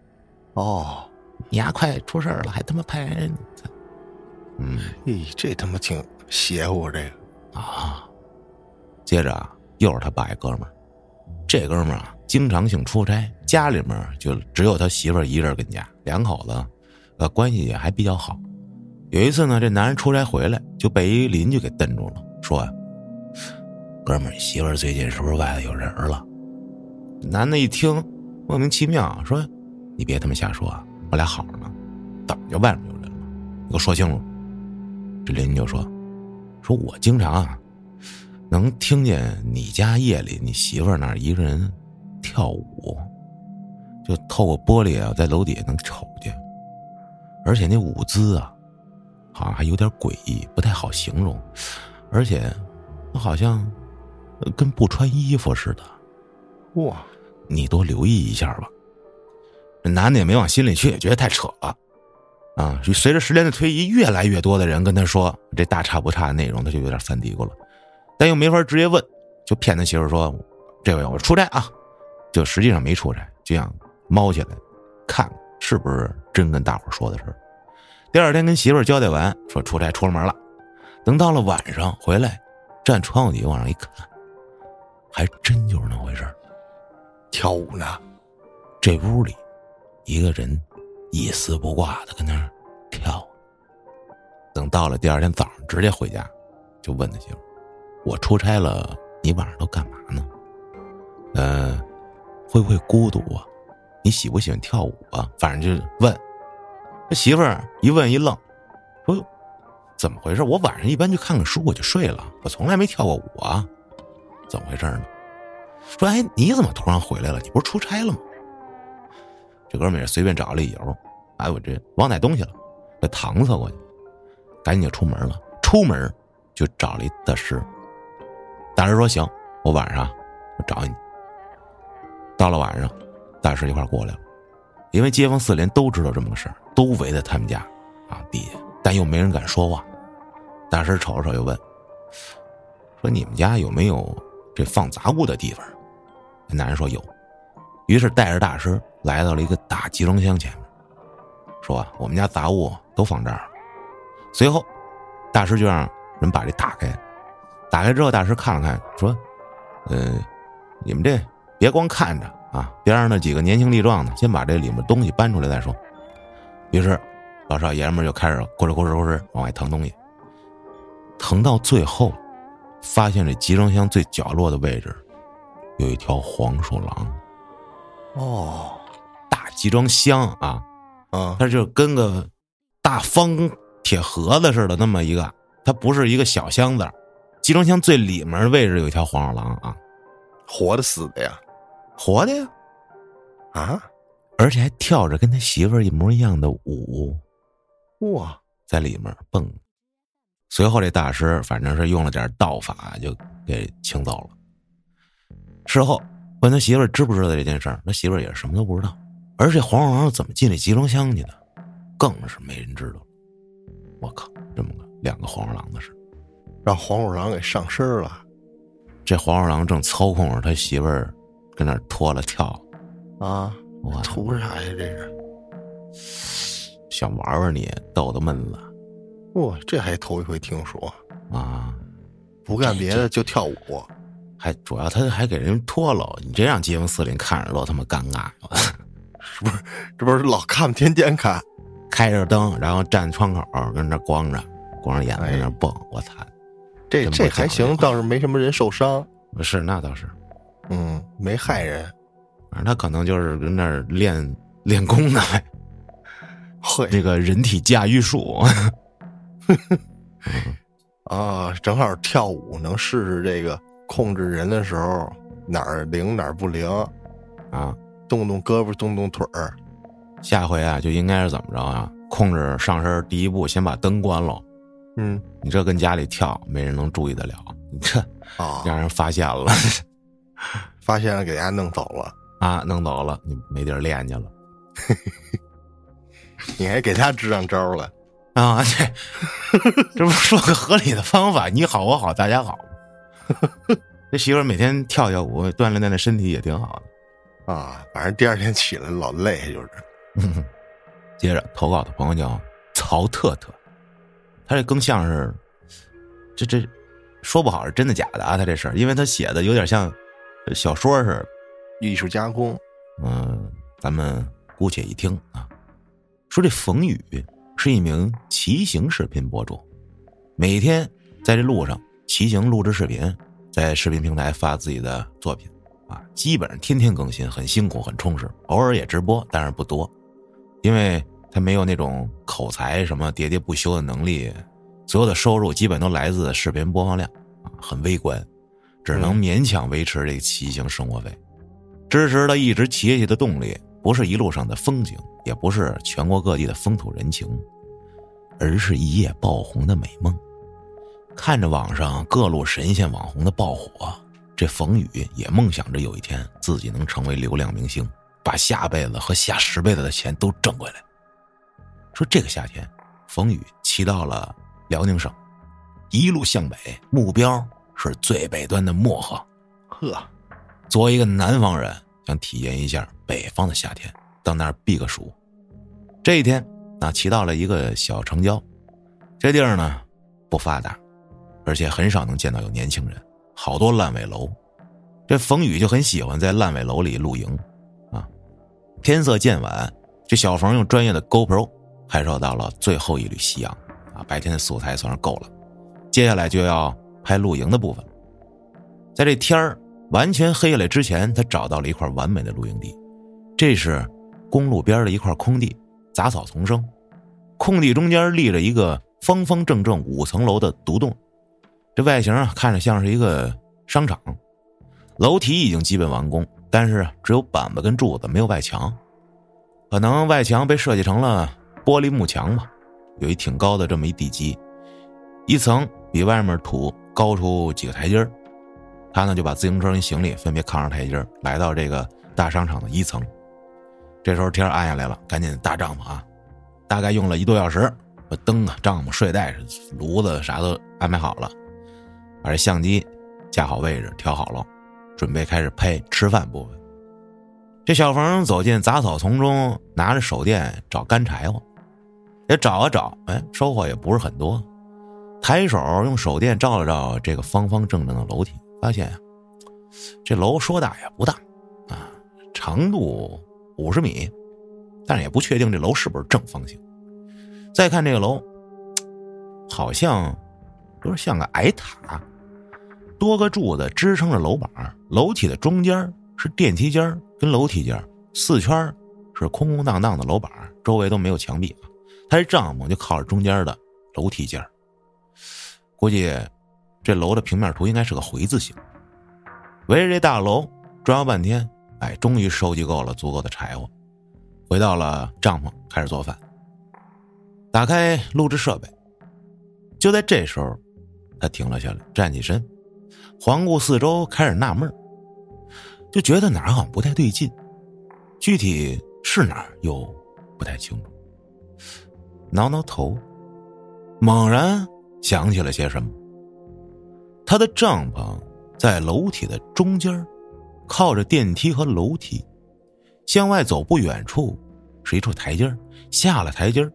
Speaker 2: 哦，
Speaker 1: 你丫快出事了，还他妈拍人！”嗯，
Speaker 2: 嘿，这他妈挺邪乎，这个
Speaker 1: 啊。接着啊，又是他爸一哥们儿，这哥们儿啊，经常性出差，家里面就只有他媳妇儿一人跟家，两口子，呃，关系也还比较好。有一次呢，这男人出差回来，就被一邻居给瞪住了，说：“哥们儿，媳妇儿最近是不是外头有人了？”男的一听，莫名其妙，说：“你别他妈瞎说，啊我俩好着呢，怎么外面有人了？你给我说清楚。”这邻居就说：“说我经常啊，能听见你家夜里你媳妇儿那儿一个人跳舞，就透过玻璃啊，在楼底下能瞅见，而且那舞姿啊，好像还有点诡异，不太好形容，而且好像跟不穿衣服似的。
Speaker 2: 哇，
Speaker 1: 你多留意一下吧。”这男的也没往心里去，也觉得太扯了。啊，随着时间的推移，越来越多的人跟他说这大差不差的内容，他就有点犯嘀咕了，但又没法直接问，就骗他媳妇说：“这回我出差啊。”就实际上没出差，就想猫起来看是不是真跟大伙说的是。第二天跟媳妇交代完，说出差出了门了。等到了晚上回来，站窗户底下往上一看，还真就是那回事
Speaker 2: 跳舞呢。
Speaker 1: 这屋里一个人。一丝不挂的跟那儿跳，等到了第二天早上，直接回家，就问他媳妇：“我出差了，你晚上都干嘛呢？呃，会不会孤独啊？你喜不喜欢跳舞啊？反正就问。”他媳妇儿一问一愣，说：“怎么回事？我晚上一般就看看书，我就睡了，我从来没跳过舞啊，怎么回事呢？”说：“哎，你怎么突然回来了？你不是出差了吗？”这哥们也随便找个理由，哎，我这忘带东西了，给搪塞过去，赶紧就出门了。出门就找了一大师，大师说：“行，我晚上我找你。”到了晚上，大师一块过来了，因为街坊四邻都知道这么个事儿，都围在他们家啊地下，但又没人敢说话。大师瞅了瞅，又问：“说你们家有没有这放杂物的地方？”那男人说：“有。”于是带着大师。来到了一个大集装箱前面，说：“我们家杂物都放这儿。”随后，大师就让人把这打开。打开之后，大师看了看，说：“呃，你们这别光看着啊，别让那几个年轻力壮的先把这里面东西搬出来再说。”于是，老少爷们就开始咕哧咕哧咕哧往外腾东西。腾到最后，发现这集装箱最角落的位置有一条黄鼠狼。
Speaker 2: 哦，
Speaker 1: 大集装箱啊，
Speaker 2: 嗯，
Speaker 1: 它就跟个大方铁盒子似的那么一个，它不是一个小箱子。集装箱最里面位置有一条黄鼠狼啊，
Speaker 2: 活的死的呀？
Speaker 1: 活的呀，
Speaker 2: 啊，
Speaker 1: 而且还跳着跟他媳妇儿一模一样的舞，
Speaker 2: 哇，
Speaker 1: 在里面蹦。随后这大师反正是用了点道法，就给请走了。事后问他媳妇儿知不知道这件事儿，他媳妇儿也是什么都不知道。而这黄鼠狼怎么进这集装箱去的，更是没人知道。我靠，这么个两个黄鼠狼的事。
Speaker 2: 让黄鼠狼给上身了
Speaker 1: 这黄鼠狼正操控着他媳妇儿，跟那儿脱了跳，
Speaker 2: 啊！
Speaker 1: 我
Speaker 2: 图啥呀？这是
Speaker 1: 想玩玩你，逗逗闷子
Speaker 2: 哇，这还头一回听说，
Speaker 1: 啊！
Speaker 2: 不干别的就跳舞。
Speaker 1: 还主要他还给人脱了，你这让街坊四邻看着都他妈尴尬。
Speaker 2: 是不是这不是老看天天看，
Speaker 1: 开着灯，然后站窗口跟那光着，光着眼睛跟那蹦，我操！
Speaker 2: 这这还行，倒是没什么人受伤，
Speaker 1: 不是那倒是，
Speaker 2: 嗯，没害人。
Speaker 1: 反正他可能就是跟那儿练练功呢，
Speaker 2: 会
Speaker 1: 这个人体驾驭术。
Speaker 2: 啊，正好跳舞能试试这个控制人的时候哪儿灵哪儿不灵，
Speaker 1: 啊，
Speaker 2: 动动胳膊动动腿儿。
Speaker 1: 下回啊就应该是怎么着啊？控制上身第一步，先把灯关了。
Speaker 2: 嗯
Speaker 1: 你这跟家里跳，没人能注意得了。你这
Speaker 2: 啊，
Speaker 1: 让人发现了
Speaker 2: 发现了给人家弄走了，
Speaker 1: 啊，弄走了，你没地儿练去了
Speaker 2: 你还给他支上招了。
Speaker 1: 啊！这这不说个合理的方法？你好，我好，大家好。这媳妇每天跳跳舞，锻炼锻炼身体也挺好的。
Speaker 2: 啊，反正第二天起来老累，就是
Speaker 1: 接着投稿的朋友叫曹特特，他这更像是，这这说不好是真的假的啊？他这事儿，因为他写的有点像小说似的。
Speaker 2: 艺术加工。
Speaker 1: 嗯，咱们姑且一听啊。说这冯宇是一名骑行视频博主，每天在这路上骑行录制视频，在视频平台发自己的作品啊，基本上天天更新，很辛苦，很充实。偶尔也直播，但是不多，因为他没有那种口才什么喋喋不休的能力，所有的收入基本都来自视频播放量啊，很微观，只能勉强维持这个骑行生活费。支持他一直骑下去的动力，不是一路上的风景，也不是全国各地的风土人情，而是一夜爆红的美梦。看着网上各路神仙网红的爆火，这冯宇也梦想着有一天自己能成为流量明星，把下辈子和下十辈子的钱都挣回来。说这个夏天，冯宇骑到了辽宁省，一路向北，目标是最北端的漠河。
Speaker 2: 呵，
Speaker 1: 作为一个南方人，想体验一下北方的夏天，到那儿避个暑。这一天，啊，骑到了一个小城郊，这地儿呢不发达，而且很少能见到有年轻人，好多烂尾楼。这冯宇就很喜欢在烂尾楼里露营，啊，天色渐晚，这小冯用专业的 GoPro 拍摄到了最后一缕夕阳，啊，白天的素材算是够了，接下来就要拍露营的部分。在这天儿完全黑下来之前，他找到了一块完美的露营地，这是公路边的一块空地，杂草丛生，空地中间立着一个方方正正五层楼的独栋，这外形啊看着像是一个商场，楼体已经基本完工，但是只有板子跟柱子，没有外墙，可能外墙被设计成了玻璃幕墙嘛，有一挺高的这么一地基，一层比外面土高出几个台阶儿。他呢就把自行车跟行李分别扛上台阶儿来到这个大商场的一层。这时候天暗下来了，赶紧搭帐篷啊！大概用了一多小时，把灯啊、帐篷、睡袋、炉子啥都安排好了，把这相机架好位置，调好了，准备开始拍吃饭部分。这小冯走进杂草丛中，拿着手电找干柴火，也找啊找，哎，收获也不是很多。抬手用手电照了照这个方方正正的楼梯，发现呀、这楼说大也不大，啊，长度五十米，但是也不确定这楼是不是正方形。再看这个楼，好像有点像个矮塔，多个柱子支撑着楼板，楼体的中间是电梯间跟楼梯间，四圈是空空荡荡的楼板，周围都没有墙壁。他这帐篷就靠着中间的楼梯间估计这楼的平面图应该是个回字形。围着这大楼转悠半天，哎，终于收集够了足够的柴火，回到了帐篷开始做饭。打开录制设备，就在这时候，他停了下来，站起身，环顾四周，开始纳闷就觉得哪儿好像不太对劲，具体是哪儿又不太清楚。挠挠头，猛然想起了些什么。他的帐篷在楼体的中间，靠着电梯和楼梯，向外走不远处是一处台阶下了台阶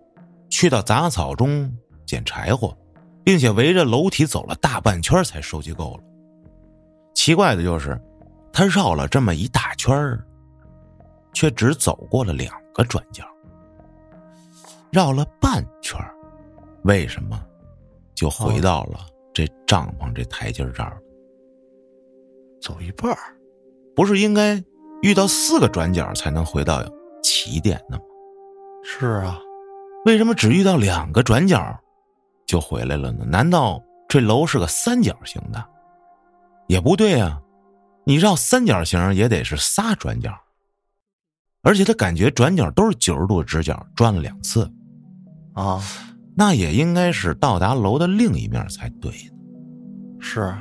Speaker 1: 去到杂草中捡柴火，并且围着楼体走了大半圈才收集够了。奇怪的就是，他绕了这么一大圈却只走过了两个转角。绕了半圈为什么就回到了这帐篷这台阶这儿？
Speaker 2: 走一半
Speaker 1: 不是应该遇到四个转角才能回到起点的吗？
Speaker 2: 是啊，
Speaker 1: 为什么只遇到两个转角就回来了呢？难道这楼是个三角形的？也不对啊，你绕三角形也得是仨转角，而且他感觉转角都是九十度直角，转了两次。
Speaker 2: 啊，
Speaker 1: 那也应该是到达楼的另一面才对的。
Speaker 2: 是，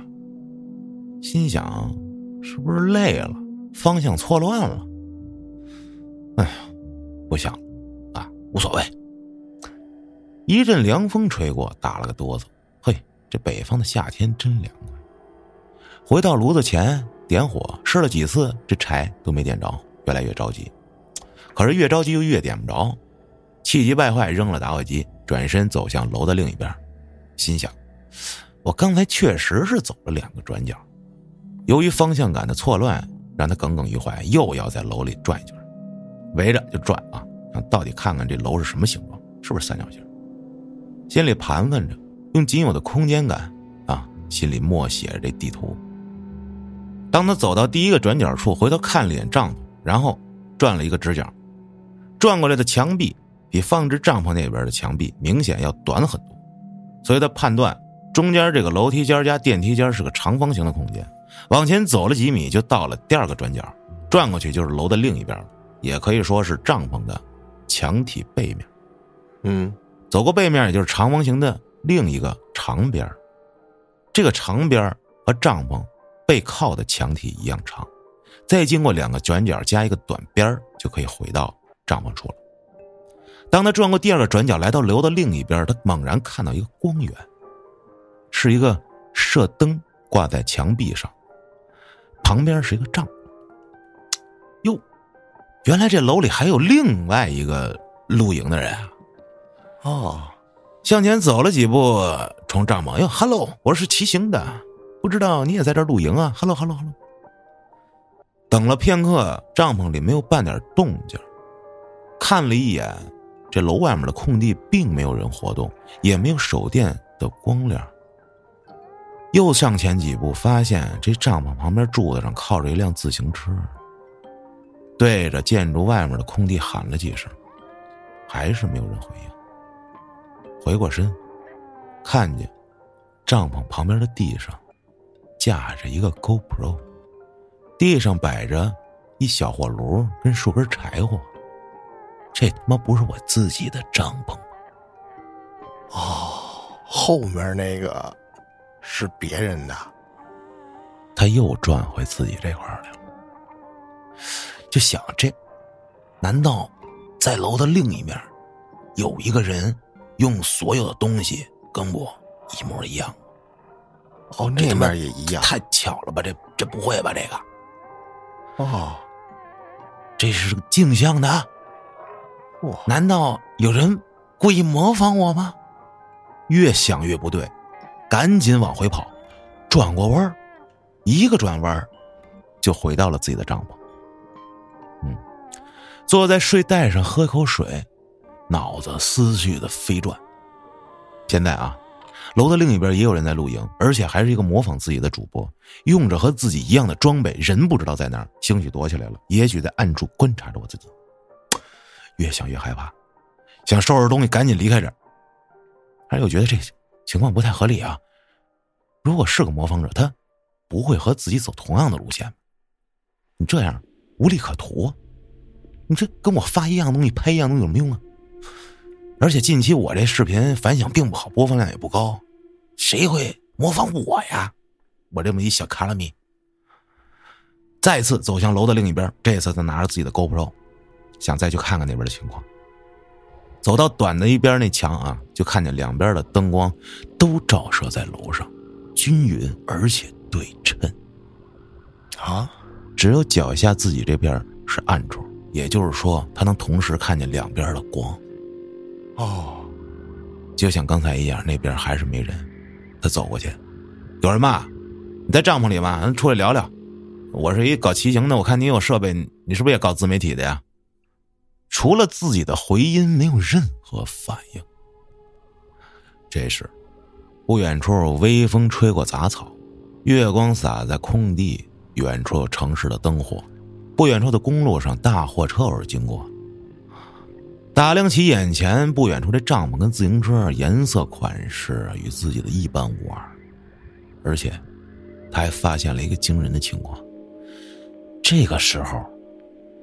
Speaker 1: 心想，是不是累了，方向错乱了？哎呀，不想了，啊，无所谓。一阵凉风吹过，打了个哆嗦。嘿，这北方的夏天真凉快。回到炉子前，点火试了几次，这柴都没点着，越来越着急。可是越着急就越点不着。气急败坏，扔了打火机，转身走向楼的另一边，心想：我刚才确实是走了两个转角。由于方向感的错乱，让他耿耿于怀，又要在楼里转一圈，围着就转啊，到底看看这楼是什么形状，是不是三角形？心里盘问着，用仅有的空间感啊，心里默写着这地图。当他走到第一个转角处，回头看了一眼帐篷，然后转了一个直角，转过来的墙壁。比放置帐篷那边的墙壁明显要短很多，所以他判断中间这个楼梯间加电梯间是个长方形的空间。往前走了几米，就到了第二个转角，转过去就是楼的另一边了，也可以说是帐篷的墙体背面。
Speaker 2: 嗯，
Speaker 1: 走过背面，也就是长方形的另一个长边这个长边和帐篷背靠的墙体一样长，再经过两个转角加一个短边就可以回到帐篷处了。当他转过第二个转角，来到楼的另一边，他猛然看到一个光源，是一个射灯挂在墙壁上，旁边是一个帐。哟，原来这楼里还有另外一个露营的人啊！
Speaker 2: 哦，
Speaker 1: 向前走了几步，冲帐篷哟，Hello，我是骑行的，不知道你也在这露营啊？Hello，Hello，Hello。等了片刻，帐篷里没有半点动静，看了一眼。这楼外面的空地并没有人活动，也没有手电的光亮。又向前几步，发现这帐篷旁边柱子上靠着一辆自行车。对着建筑外面的空地喊了几声，还是没有人回应。回过身，看见帐篷旁边的地上架着一个 GoPro，地上摆着一小火炉跟数根柴火。这他妈不是我自己的帐篷吗？
Speaker 2: 哦，后面那个是别人的。
Speaker 1: 他又转回自己这块来了，就想这，难道在楼的另一面有一个人用所有的东西跟我一模一样？
Speaker 2: 哦，那面也一样，
Speaker 1: 太巧了吧？这这不会吧？这
Speaker 2: 个，哦，
Speaker 1: 这是镜像的。难道有人故意模仿我吗？越想越不对，赶紧往回跑，转过弯一个转弯就回到了自己的帐篷。嗯，坐在睡袋上喝口水，脑子思绪的飞转。现在啊，楼的另一边也有人在露营，而且还是一个模仿自己的主播，用着和自己一样的装备，人不知道在哪儿，兴许躲起来了，也许在暗处观察着我自己。越想越害怕，想收拾东西赶紧离开这儿，但又觉得这情况不太合理啊。如果是个模仿者，他不会和自己走同样的路线。你这样无利可图，你这跟我发一样东西拍一样东西有什么用啊？而且近期我这视频反响并不好，播放量也不高，谁会模仿我呀？我这么一小卡拉米。再次走向楼的另一边，这次他拿着自己的 GoPro，想再去看看那边的情况。走到短的一边那墙啊，就看见两边的灯光都照射在楼上，均匀而且对称。
Speaker 2: 啊，
Speaker 1: 只有脚下自己这边是暗处，也就是说，他能同时看见两边的光。
Speaker 2: 哦，
Speaker 1: 就像刚才一样，那边还是没人。他走过去，有人吗？你在帐篷里吗？咱出来聊聊。我是一搞骑行的，我看你有设备，你是不是也搞自媒体的呀？除了自己的回音，没有任何反应。这时，不远处微风吹过杂草，月光洒在空地，远处有城市的灯火，不远处的公路上大货车偶尔经过。打量起眼前不远处这帐篷跟自行车颜色款式与自己的一般无二，而且他还发现了一个惊人的情况。这个时候，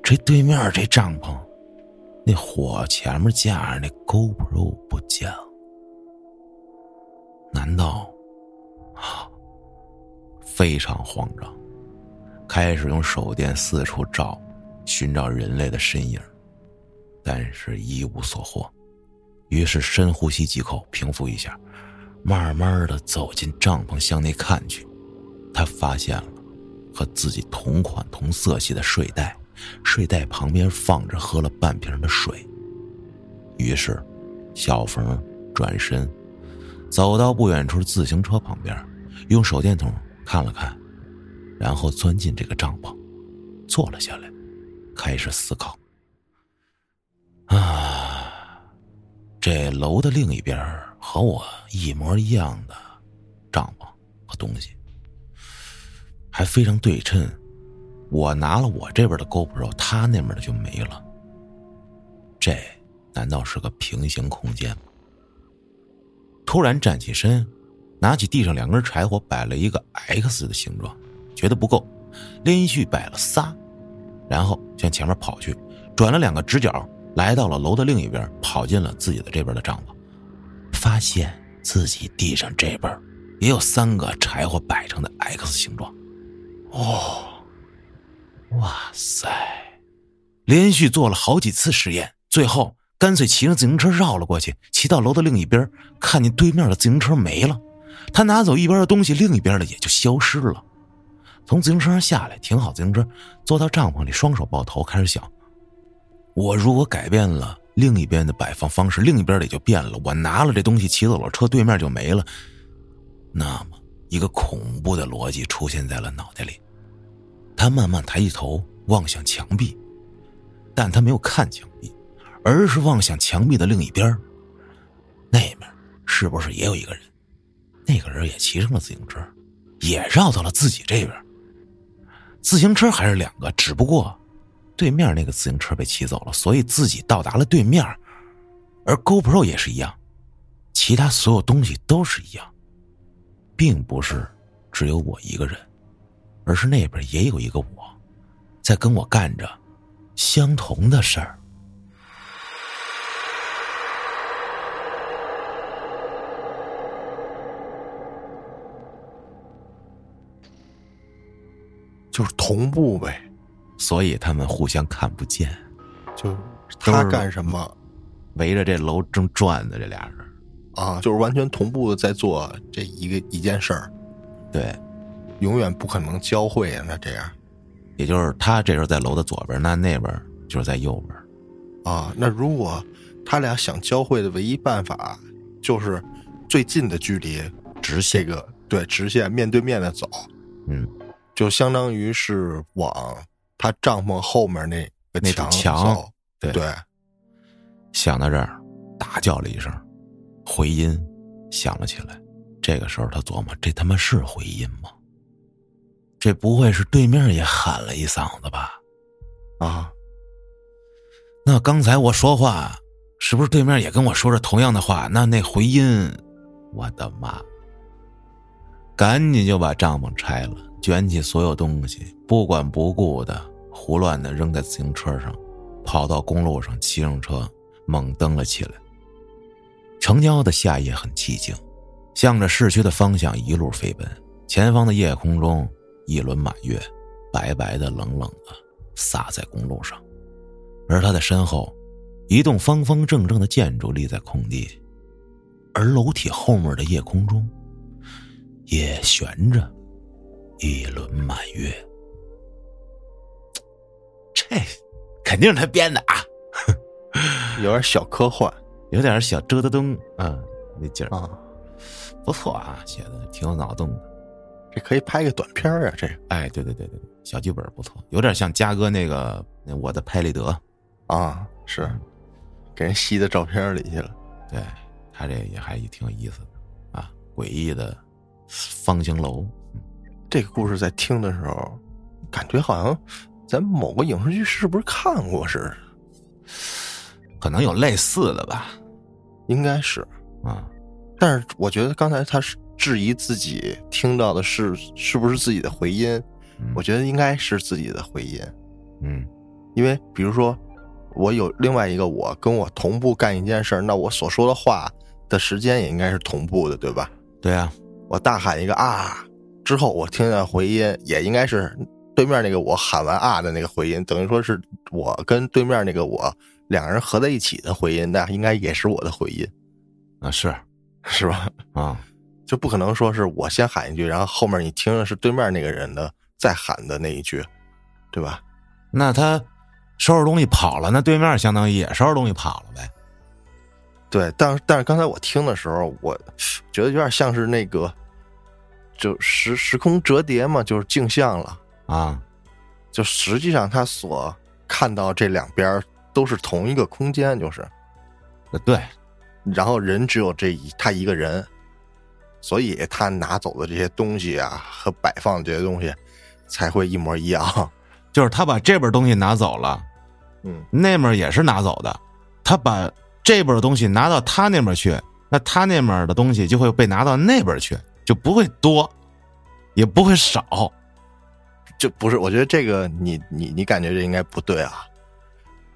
Speaker 1: 这对面这帐篷，那火前面架着那 GoPro 不见了。难道？非常慌张，开始用手电四处照，寻找人类的身影。但是一无所获，于是深呼吸几口，平复一下，慢慢的走进帐篷，向内看去。他发现了和自己同款同色系的睡袋，睡袋旁边放着喝了半瓶的水。于是，小冯转身，走到不远处自行车旁边，用手电筒看了看，然后钻进这个帐篷，坐了下来，开始思考。啊，这楼的另一边和我一模一样的帐篷和东西，还非常对称。我拿了我这边的 GoPro，他那边的就没了。这难道是个平行空间？突然站起身，拿起地上两根柴火，摆了一个 X 的形状，觉得不够，连续摆了仨，然后向前面跑去，转了两个直角。来到了楼的另一边，跑进了自己的这边的帐篷，发现自己地上这边也有三个柴火摆成的 X 形状。哦，哇塞！连续做了好几次实验，最后干脆骑着自行车绕了过去，骑到楼的另一边，看见对面的自行车没了。他拿走一边的东西，另一边的也就消失了。从自行车上下来，停好自行车，坐到帐篷里，双手抱头，开始想。我如果改变了另一边的摆放方式，另一边的也就变了。我拿了这东西，骑走了车，对面就没了。那么，一个恐怖的逻辑出现在了脑袋里。他慢慢抬起头望向墙壁，但他没有看墙壁，而是望向墙壁的另一边。那面是不是也有一个人？那个人也骑上了自行车，也绕到了自己这边。自行车还是两个，只不过。对面那个自行车被骑走了，所以自己到达了对面，而 GoPro 也是一样，其他所有东西都是一样，并不是只有我一个人，而是那边也有一个我，在跟我干着相同的事儿，
Speaker 2: 就是同步呗。
Speaker 1: 所以他们互相看不见，
Speaker 2: 就他干什么，
Speaker 1: 围着这楼正转的这俩人
Speaker 2: 啊，就是完全同步的在做这一个一件事儿，
Speaker 1: 对，
Speaker 2: 永远不可能交汇啊。那这样，
Speaker 1: 也就是他这时候在楼的左边，那那边就是在右边
Speaker 2: 啊。那如果他俩想交汇的唯一办法，就是最近的距离
Speaker 1: 直线
Speaker 2: 个对直线面对面的走，
Speaker 1: 嗯，
Speaker 2: 就相当于是往。他帐篷后面那个墙，
Speaker 1: 墙对
Speaker 2: 对，
Speaker 1: 想到这儿，大叫了一声，回音响了起来。这个时候他琢磨，这他妈是回音吗？这不会是对面也喊了一嗓子吧？
Speaker 2: 啊，
Speaker 1: 那刚才我说话，是不是对面也跟我说着同样的话？那那回音，我的妈！赶紧就把帐篷拆了，卷起所有东西，不管不顾的胡乱的扔在自行车上，跑到公路上，骑上车猛蹬了起来。城郊的夏夜很寂静，向着市区的方向一路飞奔。前方的夜空中，一轮满月，白白的、冷冷的洒在公路上，而他的身后，一栋方方正正的建筑立在空地，而楼体后面的夜空中。也悬着一轮满月，这肯定是他编的啊，
Speaker 2: 有点小科幻，
Speaker 1: 有点小折腾灯啊，那劲儿
Speaker 2: 啊，
Speaker 1: 不错啊，写的挺有脑洞的。
Speaker 2: 这可以拍个短片啊，这
Speaker 1: 哎，对对对对，小剧本不错，有点像嘉哥那个那我的拍立得
Speaker 2: 啊，是给人吸到照片里去了。
Speaker 1: 对他这也还挺有意思的啊，诡异的。方形楼，
Speaker 2: 这个故事在听的时候，感觉好像在某个影视剧是不是看过似的？
Speaker 1: 可能有类似的吧，
Speaker 2: 应该是
Speaker 1: 啊。
Speaker 2: 但是我觉得刚才他是质疑自己听到的是是不是自己的回音，我觉得应该是自己的回音。
Speaker 1: 嗯，
Speaker 2: 因为比如说我有另外一个我跟我同步干一件事那我所说的话的时间也应该是同步的，对吧？
Speaker 1: 对啊。
Speaker 2: 我大喊一个啊，之后我听见回音，也应该是对面那个我喊完啊的那个回音，等于说是我跟对面那个我两个人合在一起的回音，那应该也是我的回音
Speaker 1: 啊，是
Speaker 2: 是吧？
Speaker 1: 啊，
Speaker 2: 就不可能说是我先喊一句，然后后面你听的是对面那个人的再喊的那一句，对吧？
Speaker 1: 那他收拾东西跑了，那对面相当于也收拾东西跑了呗？
Speaker 2: 对，但但是刚才我听的时候，我觉得有点像是那个。就时时空折叠嘛，就是镜像了
Speaker 1: 啊。
Speaker 2: 就实际上他所看到这两边都是同一个空间，就是
Speaker 1: 呃对。
Speaker 2: 然后人只有这一他一个人，所以他拿走的这些东西啊和摆放的这些东西才会一模一样。
Speaker 1: 就是他把这边东西拿走了，
Speaker 2: 嗯，
Speaker 1: 那面也是拿走的。他把这边的东西拿到他那边去，那他那面的东西就会被拿到那边去。就不会多，也不会少，
Speaker 2: 就不是。我觉得这个你你你感觉这应该不对啊。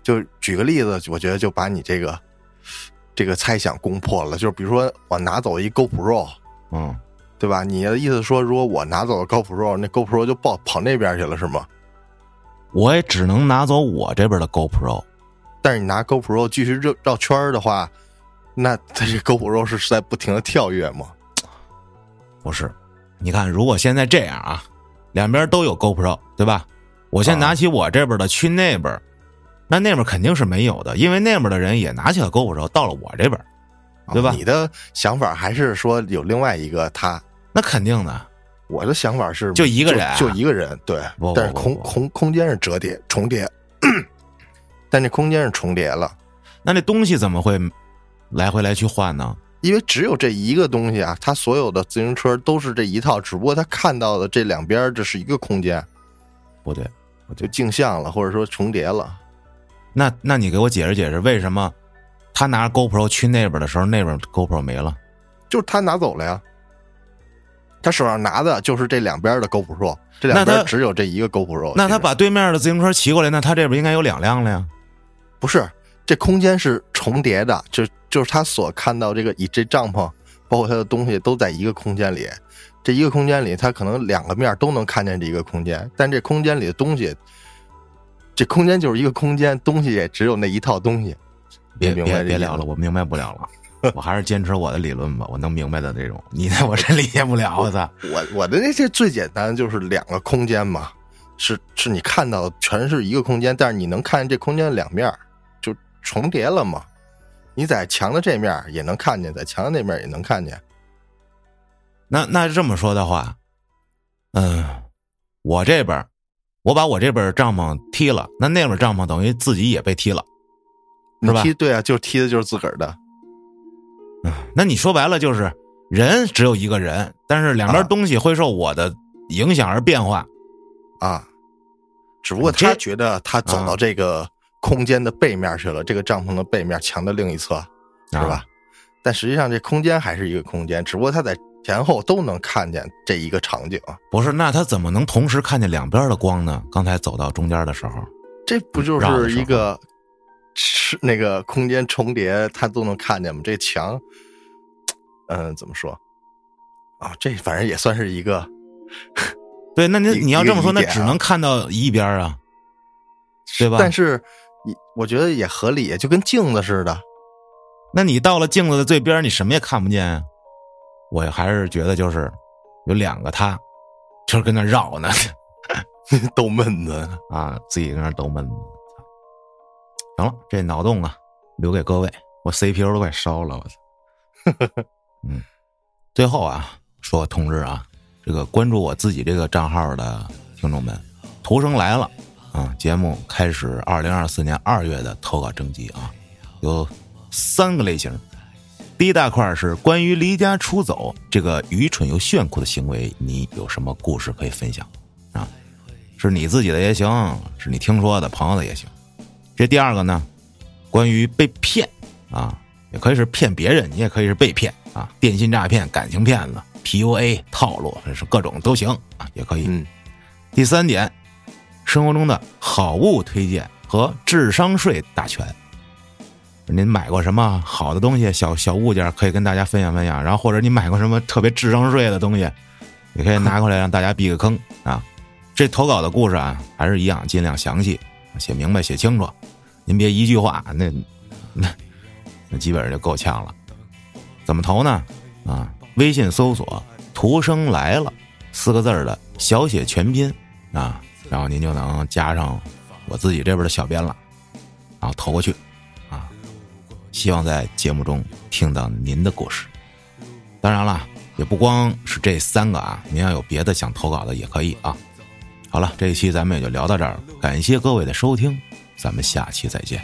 Speaker 2: 就举个例子，我觉得就把你这个这个猜想攻破了。就是比如说，我拿走一 GoPro，
Speaker 1: 嗯，
Speaker 2: 对吧？你的意思说，如果我拿走了 GoPro，那 GoPro 就跑跑那边去了，是吗？
Speaker 1: 我也只能拿走我这边的 GoPro，
Speaker 2: 但是你拿 GoPro 继续绕绕圈的话，那它这 GoPro 是在不停的跳跃吗？
Speaker 1: 不是，你看，如果现在这样啊，两边都有 GoPro，对吧？我先拿起我这边的去那边，那那边肯定是没有的，因为那边的人也拿起了 GoPro 到了我这边，对吧？
Speaker 2: 你的想法还是说有另外一个他？
Speaker 1: 那肯定的。
Speaker 2: 我的想法是
Speaker 1: 就一个人，
Speaker 2: 就一个人，对。但是空空空间是折叠重叠，但这空间是重叠了，
Speaker 1: 那那东西怎么会来回来去换呢？
Speaker 2: 因为只有这一个东西啊，他所有的自行车都是这一套，只不过他看到的这两边这是一个空间，
Speaker 1: 不对，
Speaker 2: 我就镜像了，或者说重叠了。
Speaker 1: 那那你给我解释解释，为什么他拿着 GoPro 去那边的时候，那边 GoPro 没了？
Speaker 2: 就是他拿走了呀。他手上拿的就是这两边的 GoPro，这两边只有这一个 GoPro。
Speaker 1: 那他把对面的自行车骑过来，那他这边应该有两辆了呀？
Speaker 2: 不是。这空间是重叠的，就就是他所看到这个以这帐篷，包括他的东西都在一个空间里。这一个空间里，他可能两个面都能看见这一个空间，但这空间里的东西，这空间就是一个空间，东西也只有那一套东西。
Speaker 1: 别别别聊了，我明白不了了，我还是坚持我的理论吧，我能明白的这种，你的我真理解不了。我操，
Speaker 2: 我我的那些最简单就是两个空间嘛，是是你看到的全是一个空间，但是你能看见这空间的两面。就重叠了嘛？你在墙的这面也能看见，在墙的那面也能看见。
Speaker 1: 那那这么说的话，嗯，我这边我把我这边帐篷踢了，那那边帐篷等于自己也被踢了，
Speaker 2: 踢对啊，就踢的就是自个儿的。
Speaker 1: 嗯，那你说白了就是人只有一个人，但是两边
Speaker 2: 啊
Speaker 1: 东西会受我的影响而变化。
Speaker 2: 啊，只不过他觉得他走
Speaker 1: 啊
Speaker 2: 到这个空间的背面去了，这个帐篷的背面墙的另一侧，是吧？
Speaker 1: 啊
Speaker 2: 但实际上这空间还是一个空间，只不过他在前后都能看见这一个场景，
Speaker 1: 不是，那他怎么能同时看见两边的光呢？刚才走到中间的时候，
Speaker 2: 这不就是一个是那个空间重叠，他都能看见吗？这墙，嗯、怎么说啊？这反正也算是一个，
Speaker 1: 对，那你你要这么说，那只能看到一边啊，对吧？
Speaker 2: 但是你我觉得也合理，就跟镜子似的。
Speaker 1: 那你到了镜子的最边，你什么也看不见啊。我还是觉得就是有两个他，就是跟那绕呢
Speaker 2: 逗闷子，
Speaker 1: 啊，自己跟那逗闷子。行了，这脑洞啊，留给各位，我 CPU 都快烧了，我操。嗯，最后啊，说个通知啊，这个关注我自己这个账号的听众们，图生来了啊！节目开始二零二四年二月的投稿征集啊，有三个类型。第一大块是关于离家出走这个愚蠢又炫酷的行为，你有什么故事可以分享啊？是你自己的也行，是你听说的朋友的也行。这第二个呢，关于被骗啊，也可以是骗别人，你也可以是被骗啊，电信诈骗、感情骗子、PUA 套路，这是各种都行啊，也可以。
Speaker 2: 嗯，
Speaker 1: 第三点，生活中的好物推荐和智商税大全。您买过什么好的东西，小小物件可以跟大家分享分享，然后或者你买过什么特别智商税的东西，也可以拿过来让大家避个坑啊。这投稿的故事啊，还是一样，尽量详细，写明白，写清楚。您别一句话，那那那基本上就够呛了。怎么投呢？啊，微信搜索“图生来了”四个字儿的小写全拼啊，然后您就能加上我自己这边的小编了，然后投过去啊。希望在节目中听到您的故事。当然了，也不光是这三个啊，您要有别的想投稿的也可以啊。好了，这一期咱们也就聊到这儿了。感谢各位的收听，咱们下期再见。